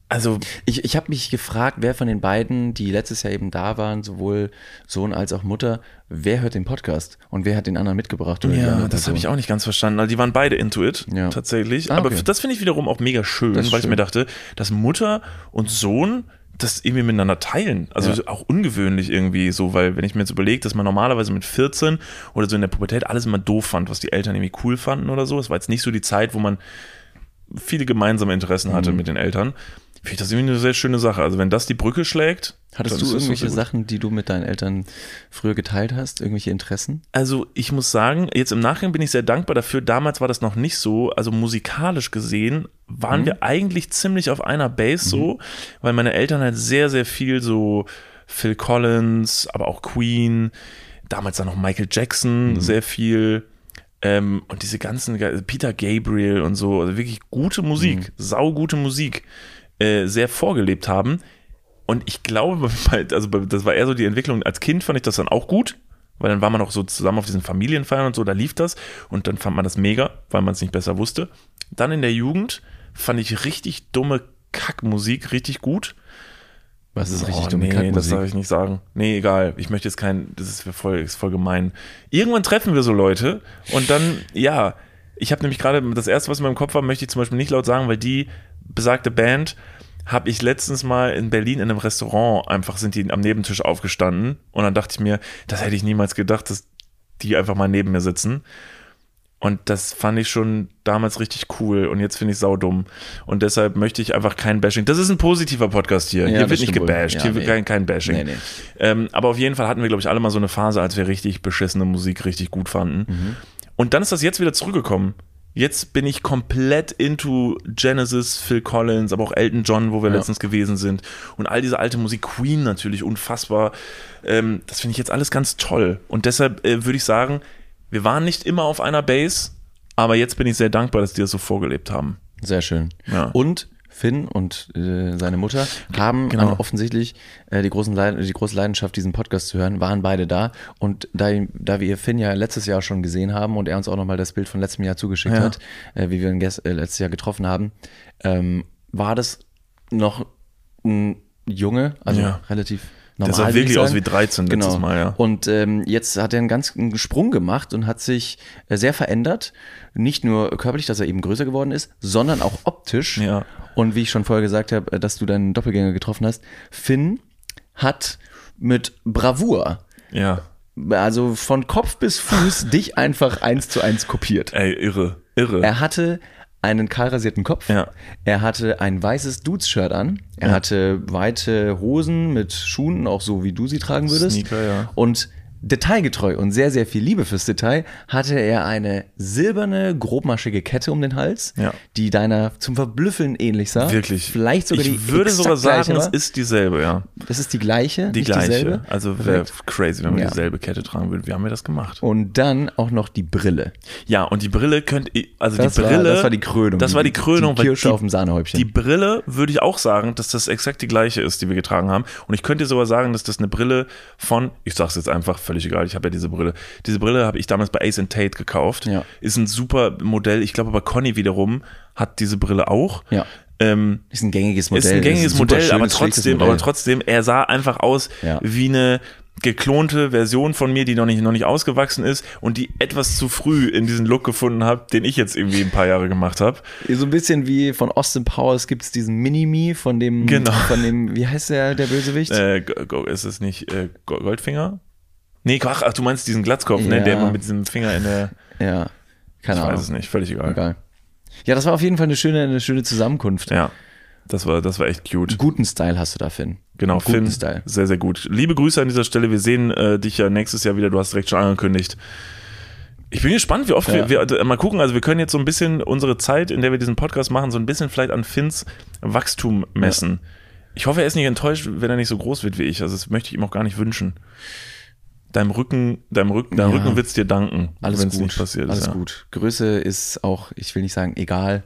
Also Ich, ich habe mich gefragt, wer von den beiden, die letztes Jahr eben da waren, sowohl Sohn als auch Mutter, wer hört den Podcast und wer hat den anderen mitgebracht? Ja, das habe ich auch nicht ganz verstanden. Also die waren beide into it, Ja. tatsächlich. Ah, Aber okay. das finde ich wiederum auch mega schön, weil ich schön. mir dachte, dass Mutter und Sohn das irgendwie miteinander teilen. Also Ja. auch ungewöhnlich irgendwie so, weil wenn ich mir jetzt überlege, dass man normalerweise mit 14 oder so in der Pubertät alles immer doof fand, was die Eltern irgendwie cool fanden oder so. Es war jetzt nicht so die Zeit, wo man viele gemeinsame Interessen hatte Mhm. mit den Eltern. Finde ich das irgendwie eine sehr schöne Sache. Also wenn das die Brücke schlägt. Hattest du irgendwelche. Sachen, die du mit deinen Eltern früher geteilt hast? Irgendwelche Interessen? Also ich muss sagen, jetzt im Nachhinein bin ich sehr dankbar dafür. Damals war das noch nicht so. Also musikalisch gesehen waren wir eigentlich ziemlich auf einer Base so, weil meine Eltern halt sehr, sehr viel so Phil Collins, aber auch Queen, damals dann noch Michael Jackson, sehr viel. Ähm, und diese ganzen, Peter Gabriel und so, also wirklich gute Musik, saugute Musik, äh, sehr vorgelebt haben. Und ich glaube, bei- also das war eher so die Entwicklung. Als Kind fand ich das dann auch gut, weil dann war man auch so zusammen auf diesen Familienfeiern und so, da lief das. Und dann fand man das mega, weil man es nicht besser wusste. Dann in der Jugend fand ich richtig dumme Kackmusik richtig gut. Was ist Oh, richtig dumme nee, das Kackmusik? darf ich nicht sagen. Nee, egal. Ich möchte jetzt kein, das ist voll, ist voll gemein. Irgendwann treffen wir so Leute und dann, ja, ich habe nämlich gerade, das erste, was in meinem Kopf war, möchte ich zum Beispiel nicht laut sagen, weil die besagte Band habe ich letztens mal in Berlin in einem Restaurant, einfach sind die am Nebentisch aufgestanden und dann dachte ich mir, das hätte ich niemals gedacht, dass die einfach mal neben mir sitzen. Und das fand ich schon damals richtig cool und jetzt finde ich saudumm. Und deshalb möchte ich einfach kein Bashing. Das ist ein positiver Podcast hier. Ja, hier wird nicht gebasht. Ja, hier wird nee. kein, kein Bashing. Nee, nee. Ähm, aber auf jeden Fall hatten wir, glaube ich, alle mal so eine Phase, als wir richtig beschissene Musik richtig gut fanden. Mhm. Und dann ist das jetzt wieder zurückgekommen. Jetzt bin ich komplett into Genesis, Phil Collins, aber auch Elton John, wo wir Ja. letztens gewesen sind. Und all diese alte Musik, Queen natürlich, unfassbar. Ähm, das finde ich jetzt alles ganz toll. Und deshalb äh, würde ich sagen, wir waren nicht immer auf einer Base, Aber jetzt bin ich sehr dankbar, dass die das so vorgelebt haben. Sehr schön. Ja. Und Finn und äh, seine Mutter haben genau. offensichtlich äh, die, großen Leid die große Leidenschaft, diesen Podcast zu hören, waren beide da. Und da, da wir Finn ja letztes Jahr schon gesehen haben und er uns auch nochmal das Bild von letztem Jahr zugeschickt Ja. hat, äh, wie wir ihn äh, letztes Jahr getroffen haben, ähm, war das noch ein Junge, also Ja. relativ Der normal. sah würde ich wirklich aus wie 13 letztes Genau. Mal, ja. Und ähm, jetzt hat er einen ganz einen Sprung gemacht und hat sich äh, sehr verändert. Nicht nur körperlich, dass er eben größer geworden ist, sondern auch optisch. Ja. Und wie ich schon vorher gesagt habe, äh, dass du deinen Doppelgänger getroffen hast, Finn hat mit Bravour, Ja. also von Kopf bis Fuß, dich einfach eins zu eins kopiert. Ey, irre, irre. Er hatte einen kahl rasierten Kopf. Ja. Er hatte ein weißes Dudes-Shirt an. Er hatte weite Hosen mit Schuhen, auch so wie du sie tragen würdest. Sneaker, ja. Und detailgetreu und sehr, sehr viel Liebe fürs Detail hatte er eine silberne, grobmaschige Kette um den Hals, Ja. die deiner zum Verblüffeln ähnlich sah. Wirklich. Vielleicht sogar die ich würde sogar sagen, es war. ist dieselbe, ja. Das ist die gleiche, Die gleiche. dieselbe. Also wäre crazy, wenn wir Ja. dieselbe Kette tragen würden. Wie haben wir das gemacht? Und dann auch noch die Brille. Ja, und die Brille könnt ihr, also Das die war- Brille. das war die Krönung. Das war die Die- Krönung. die weil Kirsche auf dem Sahnehäubchen. Die Brille würde ich auch sagen, dass das exakt die gleiche ist, die wir getragen haben. Und ich könnte sogar sagen, dass das eine Brille von, ich sag's jetzt einfach, völlig egal, ich habe ja diese Brille. Diese Brille habe ich damals bei Ace and Tate gekauft. Ja. Ist ein super Modell. Ich glaube aber Conny wiederum hat diese Brille auch. Ja. Ähm, Ist ein gängiges Modell. ist ein gängiges super Modell, aber schönes, trotzdem, Modell. aber trotzdem, er sah einfach aus Ja. wie eine geklonte Version von mir, die noch nicht, noch nicht ausgewachsen ist und die etwas zu früh in diesen Look gefunden hat, den ich jetzt irgendwie ein paar Jahre gemacht habe. So ein bisschen wie von Austin Powers gibt es diesen Mini-Me von dem, Genau. von dem, wie heißt der, der Bösewicht? Äh, go- go- ist es nicht äh, Go- Goldfinger? Nee, ach, ach, du meinst diesen Glatzkopf, ne, Ja. der immer mit diesem Finger in der. ja, keine Ich Ahnung. weiß es nicht, völlig egal. Egal. Ja, das war auf jeden Fall eine schöne, eine schöne Zusammenkunft. Ja, das war, das war echt cute. Guten Style hast du da, Finn. Genau, Guten Finn, Style. sehr, sehr gut. Liebe Grüße an dieser Stelle. Wir sehen äh, dich ja nächstes Jahr wieder. Du hast direkt schon angekündigt. Ich bin gespannt, wie oft Ja. wir, wir, mal gucken, also wir können jetzt so ein bisschen unsere Zeit, in der wir diesen Podcast machen, so ein bisschen vielleicht an Finns Wachstum messen. Ich hoffe, er ist nicht enttäuscht, wenn er nicht so groß wird wie ich. Also das möchte ich ihm auch gar nicht wünschen. Deinem Rücken, deinem Rücken, dein Ja. Rücken wird's dir danken, Alles wenn's gut. nicht passiert Alles ist. ja. gut. Größe ist auch, ich will nicht sagen, egal.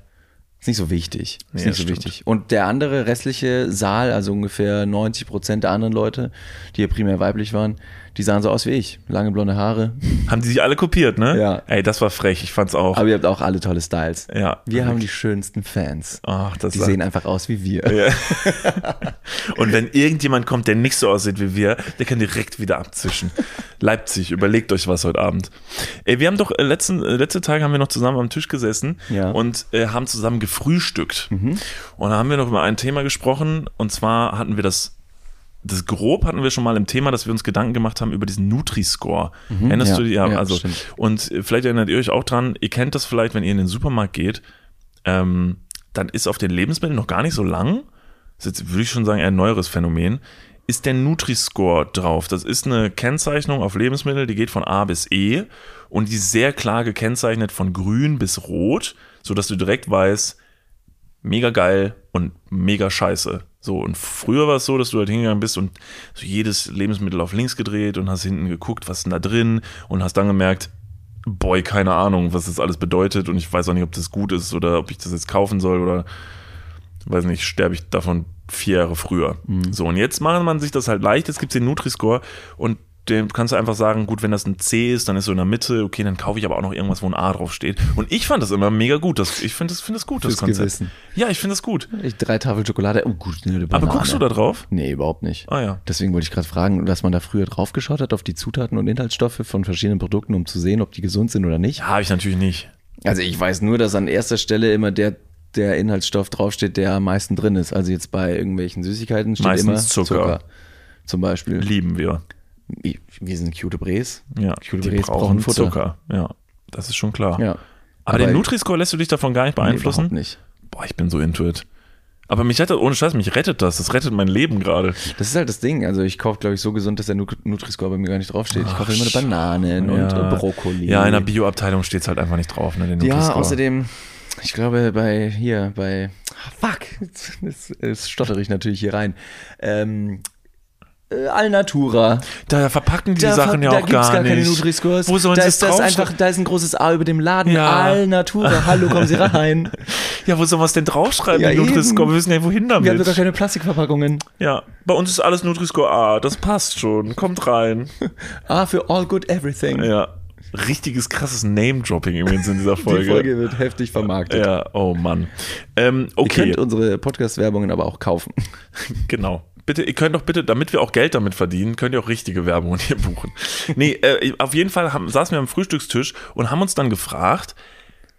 Ist nicht so wichtig. Ist Nee, nicht so stimmt. wichtig. Und der andere restliche Saal, also ungefähr 90 Prozent der anderen Leute, die hier primär weiblich waren, die sahen so aus wie ich. Lange blonde Haare. Haben die sich alle kopiert, ne? Ja. Ey, das war frech. Ich fand's auch. Aber ihr habt auch alle tolle Styles. ja. Wir haben die schönsten Fans. Ach, das Die sehen einfach aus wie wir. Ja. Und wenn irgendjemand kommt, der nicht so aussieht wie wir, der kann direkt wieder abzischen. Leipzig, überlegt euch was heute Abend. Ey, wir haben doch äh, letzten, äh, letzte Tage haben wir noch zusammen am Tisch gesessen Ja. und äh, haben zusammen gefrühstückt. Und da haben wir noch über ein Thema gesprochen und zwar hatten wir das das grob hatten wir schon mal im Thema, dass wir uns Gedanken gemacht haben über diesen Nutri-Score. Erinnerst ja, du dich? Ja, ja, also. stimmt. Und äh, vielleicht erinnert ihr euch auch dran, ihr kennt das vielleicht, wenn ihr in den Supermarkt geht, ähm, dann ist auf den Lebensmitteln noch gar nicht so lang, das ist jetzt, würde ich schon sagen, eher ein neueres Phänomen, ist der Nutri-Score drauf. Das ist eine Kennzeichnung auf Lebensmittel, die geht von A bis E und die ist sehr klar gekennzeichnet von grün bis rot, sodass du direkt weißt, mega geil und mega scheiße. So, und früher war es so, dass du halt hingegangen bist und so jedes Lebensmittel auf links gedreht und hast hinten geguckt, was ist denn da drin und hast dann gemerkt, boy, keine Ahnung, was das alles bedeutet und ich weiß auch nicht, ob das gut ist oder ob ich das jetzt kaufen soll oder weiß nicht, sterbe ich davon vier Jahre früher. So, und jetzt macht man sich das halt leicht, jetzt gibt es den Nutri-Score und den kannst du einfach sagen, gut, wenn das ein C ist, dann ist so in der Mitte, okay, dann kaufe ich aber auch noch irgendwas, wo ein A drauf steht. Und ich fand das immer mega gut. Das, ich finde das, find das gut, das Fürs Konzept. Gewissen. Ja, ich finde das gut. Ich, drei Tafel Schokolade. Oh, gut, eine Banane. Aber guckst du da drauf? Nee, überhaupt nicht. Ah ja. Deswegen wollte ich gerade fragen, dass man da früher drauf geschaut hat auf die Zutaten und Inhaltsstoffe von verschiedenen Produkten, um zu sehen, ob die gesund sind oder nicht. Ja, habe ich natürlich nicht. Also ich weiß nur, dass an erster Stelle immer der, der Inhaltsstoff draufsteht, der am meisten drin ist. Also jetzt bei irgendwelchen Süßigkeiten steht Meistens immer Zucker. Zum Beispiel. Lieben wir. Wir sind cute Bres. Ja, Cute die Bres brauchen brauchen Futter. Zucker. Ja, das ist schon klar. Ja. Aber, den Nutri-Score lässt du dich davon gar nicht Nee, beeinflussen? überhaupt nicht. Boah, ich bin so into it. Aber mich rettet, ohne Scheiß, mich rettet das. Das rettet mein Leben gerade. Das ist halt das Ding. Also ich kaufe, glaube ich, so gesund, dass der Nut- Nutri-Score bei mir gar nicht draufsteht. Ich kaufe immer nur Bananen und äh, Brokkoli. Ja, in der Bio-Abteilung steht es halt einfach nicht drauf, ne? Ja, außerdem, ich glaube, bei hier, bei ah, fuck, jetzt, jetzt, jetzt stottere ich natürlich hier rein. Ähm, äh, Alnatura. Da verpacken die Da, Sachen ja da auch gibt's gar, gar keine nicht. Nutri-Scores. Wo sollen da sie ist es das einfach, da ist ein großes A über dem Laden. Ja. Alnatura. Hallo, kommen Sie rein. Ja, wo sollen wir es denn draufschreiben? Ja, Nutri-Score, wir wissen ja wohin damit. Wir haben sogar keine Plastikverpackungen. ja, bei uns ist alles Nutri-Score A, das passt schon, kommt rein. A für all good everything. Ja, richtiges krasses Name-Dropping übrigens in dieser Folge. Die Folge wird heftig vermarktet. Ja, oh Mann. Ähm, Ihr okay, könnt unsere Podcast-Werbungen aber auch kaufen. genau. Bitte, ihr könnt doch bitte, damit wir auch Geld damit verdienen, könnt ihr auch richtige Werbung hier buchen. Nee, äh, auf jeden Fall haben, saßen wir am Frühstückstisch und haben uns dann gefragt,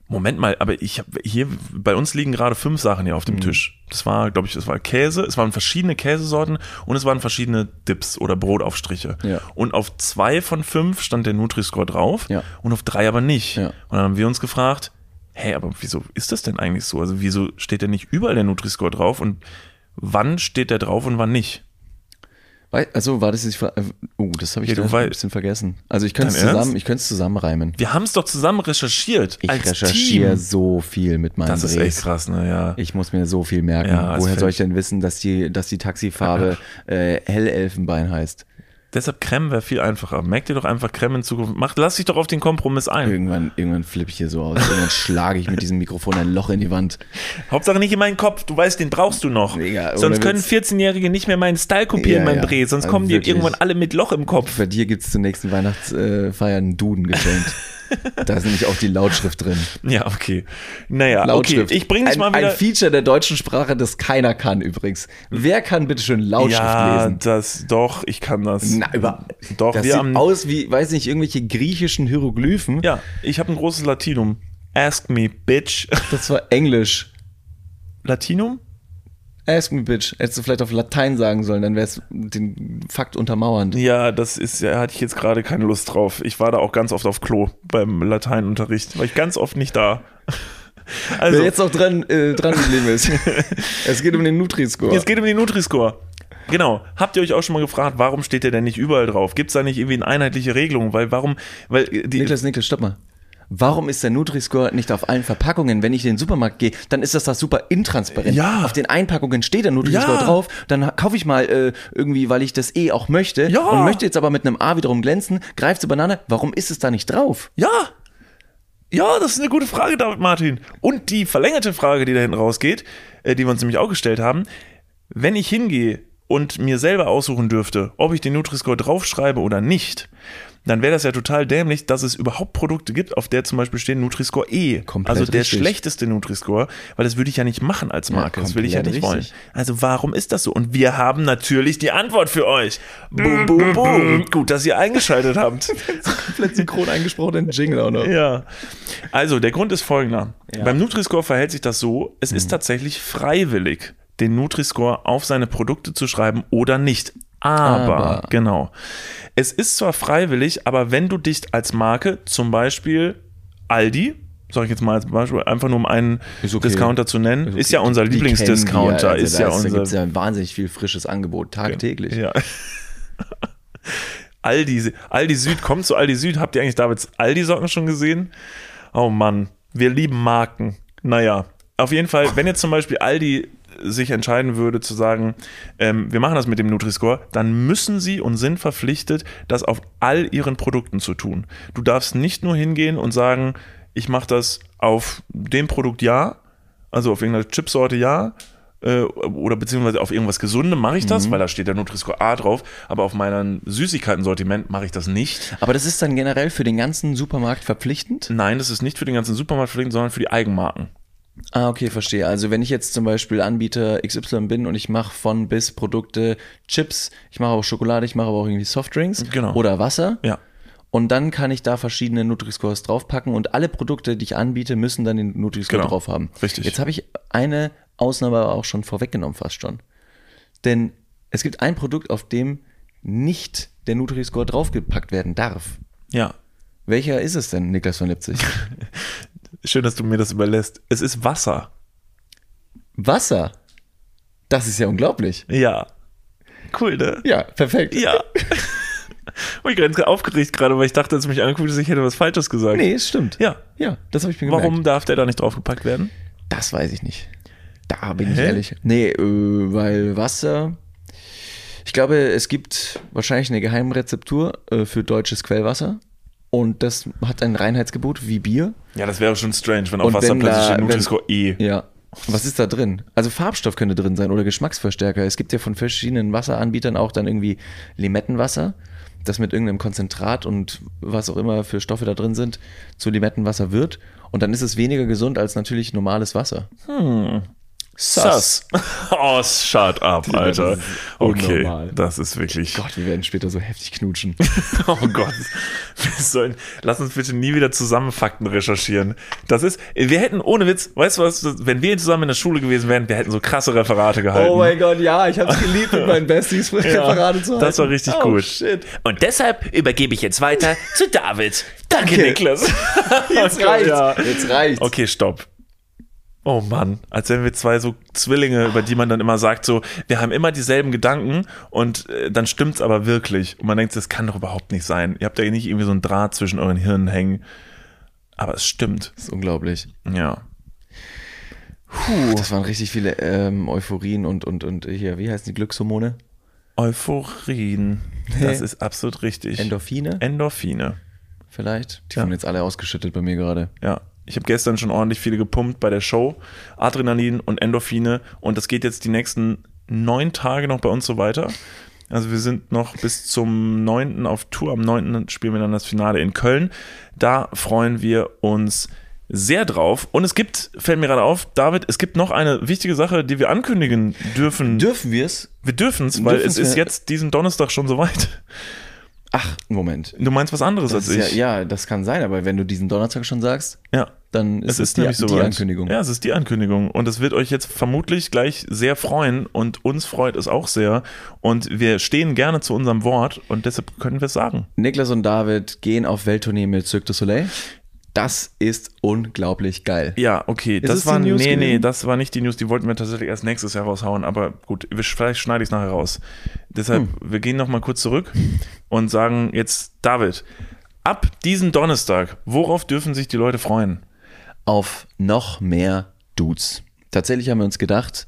Moment mal, aber ich habe hier, bei uns liegen gerade fünf Sachen hier auf Mhm. dem Tisch. Das war, glaube ich, das war Käse, es waren verschiedene Käsesorten und es waren verschiedene Dips oder Brotaufstriche. Ja. Und auf zwei von fünf stand der Nutri-Score drauf Ja. und auf drei aber nicht. Ja. Und dann haben wir uns gefragt, hey, aber wieso ist das denn eigentlich so? Also wieso steht denn nicht überall der Nutri-Score drauf und wann steht der drauf und wann nicht? Also war das jetzt. äh, Oh, das habe ich Ja, ein bisschen vergessen. Also ich könnte es zusammen, ich könnte es zusammenreimen. Wir haben es doch zusammen recherchiert. Ich als recherchiere Team. so viel mit meinen Das ist Drehs. echt krass, ne? Ja. Ich muss mir so viel merken. Ja, Woher soll ich denn wissen, dass die, dass die Taxifarbe äh, Hellelfenbein heißt? Deshalb Creme wäre viel einfacher. Merkt ihr doch einfach Creme in Zukunft. Macht, lass dich doch auf den Kompromiss ein. Irgendwann, irgendwann flippe ich hier so aus. Irgendwann schlage ich mit diesem Mikrofon ein Loch in die Wand. Hauptsache nicht in meinen Kopf. Du weißt, den brauchst du noch. Ohne Sonst können Witz. 14-Jährige nicht mehr meinen Style kopieren, Ja, mein ja. Dreh. Sonst Also kommen die wirklich. irgendwann alle mit Loch im Kopf. Bei dir gibt es zur nächsten Weihnachtsfeier einen Duden geschenkt. da ist nämlich auch die Lautschrift drin. Ja, okay. Naja, Lautschrift. okay. Ich bring dich ein, mal wieder. Ein Feature der deutschen Sprache, das keiner kann übrigens. Wer kann bitte schön Lautschrift ja, lesen? das, doch, ich kann das. Na, über, Doch, das wir sieht haben. aus wie, weiß nicht, irgendwelche griechischen Hieroglyphen. Ja, ich habe ein großes Latinum. Ask me, bitch. Das war Englisch. Latinum? Ask me, bitch. Hättest du vielleicht auf Latein sagen sollen, dann wäre es den Fakt untermauernd. Ja, das ist, ja, hatte ich jetzt gerade keine Lust drauf. Ich war da auch ganz oft auf Klo beim Lateinunterricht. War ich ganz oft nicht da. Also, Wer jetzt noch dran, äh, dran geblieben ist. es geht um den Nutri-Score. es geht um den Nutri-Score. Genau. Habt ihr euch auch schon mal gefragt, warum steht der denn nicht überall drauf? Gibt es da nicht irgendwie eine einheitliche Regelung? Weil warum, weil äh, die, Niklas, Niklas, stopp mal. Warum ist der Nutri-Score nicht auf allen Verpackungen? Wenn ich in den Supermarkt gehe, dann ist das da super intransparent. Ja. Auf den Einpackungen steht der Nutri-Score Ja. drauf. Dann kaufe ich mal äh, irgendwie, weil ich das eh auch möchte Ja. und möchte jetzt aber mit einem A wiederum glänzen, greift zur Banane. Warum ist es da nicht drauf? Ja. Ja, das ist eine gute Frage, David Martin. Und die verlängerte Frage, die da hinten rausgeht, äh, die wir uns nämlich auch gestellt haben, wenn ich hingehe und mir selber aussuchen dürfte, ob ich den Nutri-Score draufschreibe oder nicht, dann wäre das ja total dämlich, dass es überhaupt Produkte gibt, auf der zum Beispiel stehen Nutri-Score E. Komplett also der richtig. schlechteste Nutri-Score, weil das würde ich ja nicht machen als Marke. das will ich ja nicht wollen. richtig. Also warum ist das so? Und wir haben natürlich die Antwort für euch. Boom, boom, boom. Gut, dass ihr eingeschaltet habt. Komplett synchron eingesprochenen Jingle auch noch. Ja. Also, der Grund ist folgender. Beim Nutri-Score verhält sich das so, es Mhm. ist tatsächlich freiwillig, den Nutri-Score auf seine Produkte zu schreiben oder nicht. Aber, Aber. genau. Es ist zwar freiwillig, aber wenn du dich als Marke, zum Beispiel Aldi, sag ich jetzt mal als Beispiel, einfach nur um einen Ist okay. Discounter zu nennen, ist ja unser Die kennen Lieblingsdiscounter, also ist da ja Da unser gibt es ja wahnsinnig viel frisches Angebot, tagtäglich. ja. Aldi, Aldi Süd, kommt zu Aldi Süd. Habt ihr eigentlich Davids Aldi-Socken schon gesehen? Oh Mann, wir lieben Marken. Naja, auf jeden Fall, wenn jetzt zum Beispiel Aldi sich entscheiden würde zu sagen, ähm, wir machen das mit dem Nutri-Score, dann müssen sie und sind verpflichtet, das auf all ihren Produkten zu tun. Du darfst nicht nur hingehen und sagen, ich mache das auf dem Produkt ja, also auf irgendeiner Chipsorte ja, äh, oder beziehungsweise auf irgendwas Gesundem mache ich das, weil da steht der Nutri-Score A drauf, aber auf meinem Süßigkeiten-Sortiment mache ich das nicht. Aber das ist dann generell für den ganzen Supermarkt verpflichtend? Nein, das ist nicht für den ganzen Supermarkt verpflichtend, sondern für die Eigenmarken. Ah, okay, verstehe. Also wenn ich jetzt zum Beispiel Anbieter XY bin und ich mache von bis Produkte Chips, ich mache auch Schokolade, ich mache aber auch irgendwie Softdrinks Genau. oder Wasser. Ja. Und dann kann ich da verschiedene Nutri-Scores draufpacken und alle Produkte, die ich anbiete, müssen dann den Nutri-Score Genau. drauf haben. Richtig. Jetzt habe ich eine Ausnahme aber auch schon vorweggenommen fast schon. Denn es gibt ein Produkt, auf dem nicht der Nutri-Score draufgepackt werden darf. Ja. Welcher ist es denn, Niklas von Lipzig? Schön, dass du mir das überlässt. Es ist Wasser. Wasser. Das ist ja unglaublich. Ja. Cool, ne? Ja, perfekt. Ja. Und ich bin ganz aufgeregt gerade, weil ich dachte, dass du mich angeguckt hast, ich hätte was Falsches gesagt. Nee, es stimmt. Ja. Ja, das habe ich mir gemerkt. Warum darf der da nicht draufgepackt werden? Das weiß ich nicht. Da bin ich Hä? ehrlich. Nee, äh, weil Wasser. Ich glaube, es gibt wahrscheinlich eine Geheimrezeptur äh, für deutsches Quellwasser. Und das hat ein Reinheitsgebot wie Bier. Ja, das wäre schon strange, wenn auf Wasser wenn plötzlich da- Nutri-Score E. Ja. Was ist da drin? Also Farbstoff könnte drin sein oder Geschmacksverstärker. Es gibt ja von verschiedenen Wasseranbietern auch dann irgendwie Limettenwasser, das mit irgendeinem Konzentrat und was auch immer für Stoffe da drin sind, zu Limettenwasser wird. Und dann ist es weniger gesund als natürlich normales Wasser. Sass. Oh, shut up, Alter. Okay, das ist wirklich. Gott, wir werden später so heftig knutschen. Oh Gott. Wir sollen, lass uns bitte nie wieder zusammen Fakten recherchieren. Das ist, wir hätten ohne Witz, weißt du was, wenn wir zusammen in der Schule gewesen wären, wir hätten so krasse Referate gehalten. Oh Gott, ja, ich hab's geliebt, mit meinen Besties Referate zu halten. das war richtig oh, gut. Shit. Und deshalb übergebe ich jetzt weiter zu David. Danke, Okay. Niklas. Jetzt Okay, reicht's. ja. Jetzt reicht's. Okay, stopp. Oh Mann, als wenn wir zwei so Zwillinge, über die man dann immer sagt, so, wir haben immer dieselben Gedanken und äh, dann stimmt's aber wirklich. Und man denkt, das kann doch überhaupt nicht sein. Ihr habt ja nicht irgendwie so einen Draht zwischen euren Hirnen hängen. Aber es stimmt. Das ist unglaublich. Ja. Das waren richtig viele ähm, Euphorien und, und, und hier, wie heißen die Glückshormone? Euphorien. Das ist absolut richtig. Endorphine Endorphine. vielleicht? Die Ja. wurden jetzt alle ausgeschüttet bei mir gerade. Ja. Ich habe gestern schon ordentlich viele gepumpt bei der Show. Adrenalin und Endorphine. Und das geht jetzt die nächsten neun Tage noch bei uns so weiter. Also wir sind noch bis zum 9. auf Tour. Am 9. spielen wir dann das Finale in Köln. Da freuen wir uns sehr drauf. Und es gibt, fällt mir gerade auf, David, es gibt noch eine wichtige Sache, die wir ankündigen dürfen. Dürfen wir es? wir dürfen es, weil dürfen's, es ist ja. jetzt diesen Donnerstag schon soweit. Ach, Moment. Du meinst was anderes Das als ich. ja, ja, das kann sein, aber wenn du diesen Donnerstag schon sagst, ja. dann ist Es es, ist die, nämlich die. Ankündigung. Ja, es ist die Ankündigung. Und es wird euch jetzt vermutlich gleich sehr freuen. Und uns freut es auch sehr. Und wir stehen gerne zu unserem Wort. Und deshalb können wir es sagen. Niklas und David gehen auf Welttournee mit Cirque du Soleil. Das ist unglaublich geil. Ja, okay. Ist das war, News nee, nee, gewesen? das war nicht die News. Die wollten wir tatsächlich erst nächstes Jahr raushauen. Aber gut, vielleicht schneide ich es nachher raus. Deshalb, Hm. wir gehen nochmal kurz zurück und sagen jetzt, David, ab diesen Donnerstag, worauf dürfen sich die Leute freuen? Auf noch mehr Dudes. Tatsächlich haben wir uns gedacht,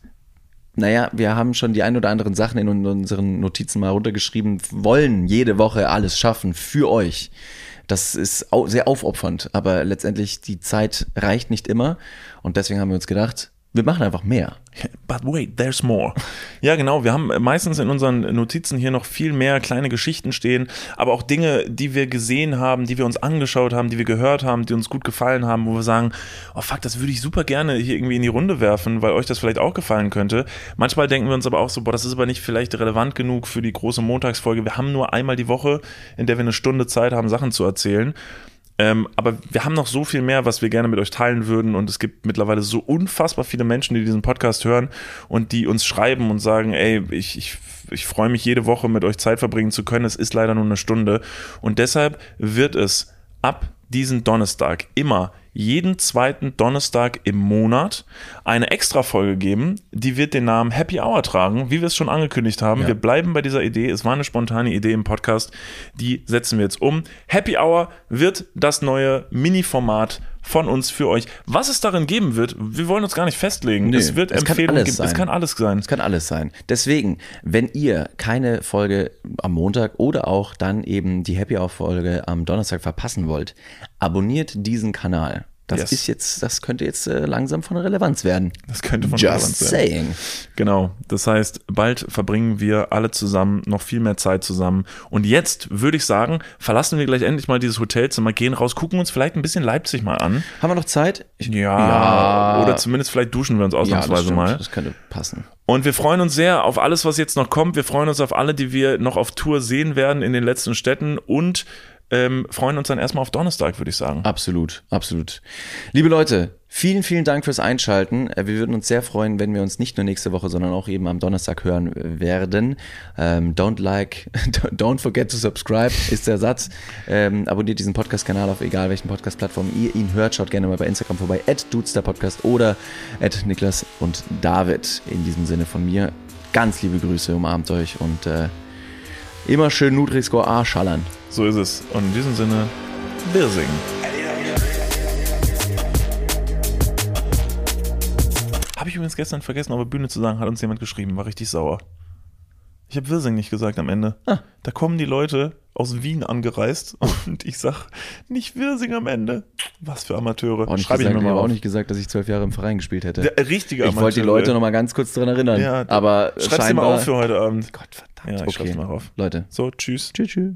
naja, wir haben schon die ein oder anderen Sachen in unseren Notizen mal runtergeschrieben, wollen jede Woche alles schaffen für euch. Das ist sehr aufopfernd, aber letztendlich die Zeit reicht nicht immer. Und deswegen haben wir uns gedacht, wir machen einfach mehr. But wait, there's more. Ja, genau. Wir haben meistens in unseren Notizen hier noch viel mehr kleine Geschichten stehen, aber auch Dinge, die wir gesehen haben, die wir uns angeschaut haben, die wir gehört haben, die uns gut gefallen haben, wo wir sagen, oh fuck, das würde ich super gerne hier irgendwie in die Runde werfen, weil euch das vielleicht auch gefallen könnte. Manchmal denken wir uns aber auch so, boah, das ist aber nicht vielleicht relevant genug für die große Montagsfolge. Wir haben nur einmal die Woche, in der wir eine Stunde Zeit haben, Sachen zu erzählen. Ähm, aber wir haben noch so viel mehr, was wir gerne mit euch teilen würden. Und es gibt mittlerweile so unfassbar viele Menschen, die diesen Podcast hören und die uns schreiben und sagen, ey, ich, ich, ich freue mich jede Woche mit euch Zeit verbringen zu können. Es ist leider nur eine Stunde. Und deshalb wird es ab diesen Donnerstag immer jeden zweiten Donnerstag im Monat eine Extra-Folge geben. Die wird den Namen Happy Hour tragen, wie wir es schon angekündigt haben. Ja. Wir bleiben bei dieser Idee. Es war eine spontane Idee im Podcast. Die setzen wir jetzt um. Happy Hour wird das neue Mini-Format von uns für euch. Was es darin geben wird, wir wollen uns gar nicht festlegen. Nee, es wird es kann Empfehlungen alles geben. Es sein. kann alles sein. Es kann alles sein. Deswegen, wenn ihr keine Folge am Montag oder auch dann eben die Happy Hour Folge am Donnerstag verpassen wollt, abonniert diesen Kanal. Das Yes. ist jetzt, das könnte jetzt äh, langsam von Relevanz werden. Das könnte von Relevanz Just sein. saying. Genau. Das heißt, bald verbringen wir alle zusammen noch viel mehr Zeit zusammen. Und jetzt würde ich sagen, verlassen wir gleich endlich mal dieses Hotelzimmer, gehen raus, gucken uns vielleicht ein bisschen Leipzig mal an. Haben wir noch Zeit? Ich- Ja. Oder zumindest vielleicht duschen wir uns ja, ausnahmsweise stimmt. mal. das könnte passen. Und wir freuen uns sehr auf alles, was jetzt noch kommt. Wir freuen uns auf alle, die wir noch auf Tour sehen werden in den letzten Städten und ähm, freuen uns dann erstmal auf Donnerstag, würde ich sagen. Absolut, absolut. Liebe Leute, vielen, vielen Dank fürs Einschalten. Äh, Wir würden uns sehr freuen, wenn wir uns nicht nur nächste Woche, sondern auch eben am Donnerstag hören werden. Ähm, don't like, don't forget to subscribe ist der Satz. Ähm, abonniert diesen Podcast-Kanal auf egal welchen Podcast-Plattformen ihr ihn hört. Schaut gerne mal bei Instagram vorbei, at Podcast oder at Niklas und David. In diesem Sinne von mir ganz liebe Grüße, umarmt euch und äh, immer schön Nutri-Score A schallern. So ist es. Und in diesem Sinne, wir singen. Habe ich übrigens gestern vergessen, auf der Bühne zu sagen, hat uns jemand geschrieben, war richtig sauer. Ich habe Wirsing nicht gesagt am Ende. Ah. Da kommen die Leute aus Wien angereist und ich sag nicht Wirsing am Ende. Was für Amateure. Auch nicht Schreibe ich gesagt, mir ich mal auch nicht gesagt, dass ich zwölf Jahre im Verein gespielt hätte. Der richtige ich wollte die Leute noch mal ganz kurz daran erinnern. Ja, aber Schreib's dir mal scheinbar. auf für heute Abend. Gott verdammt. Ja, ich schreib's okay. mal auf. Leute. So, tschüss. Tschüss, tschüss.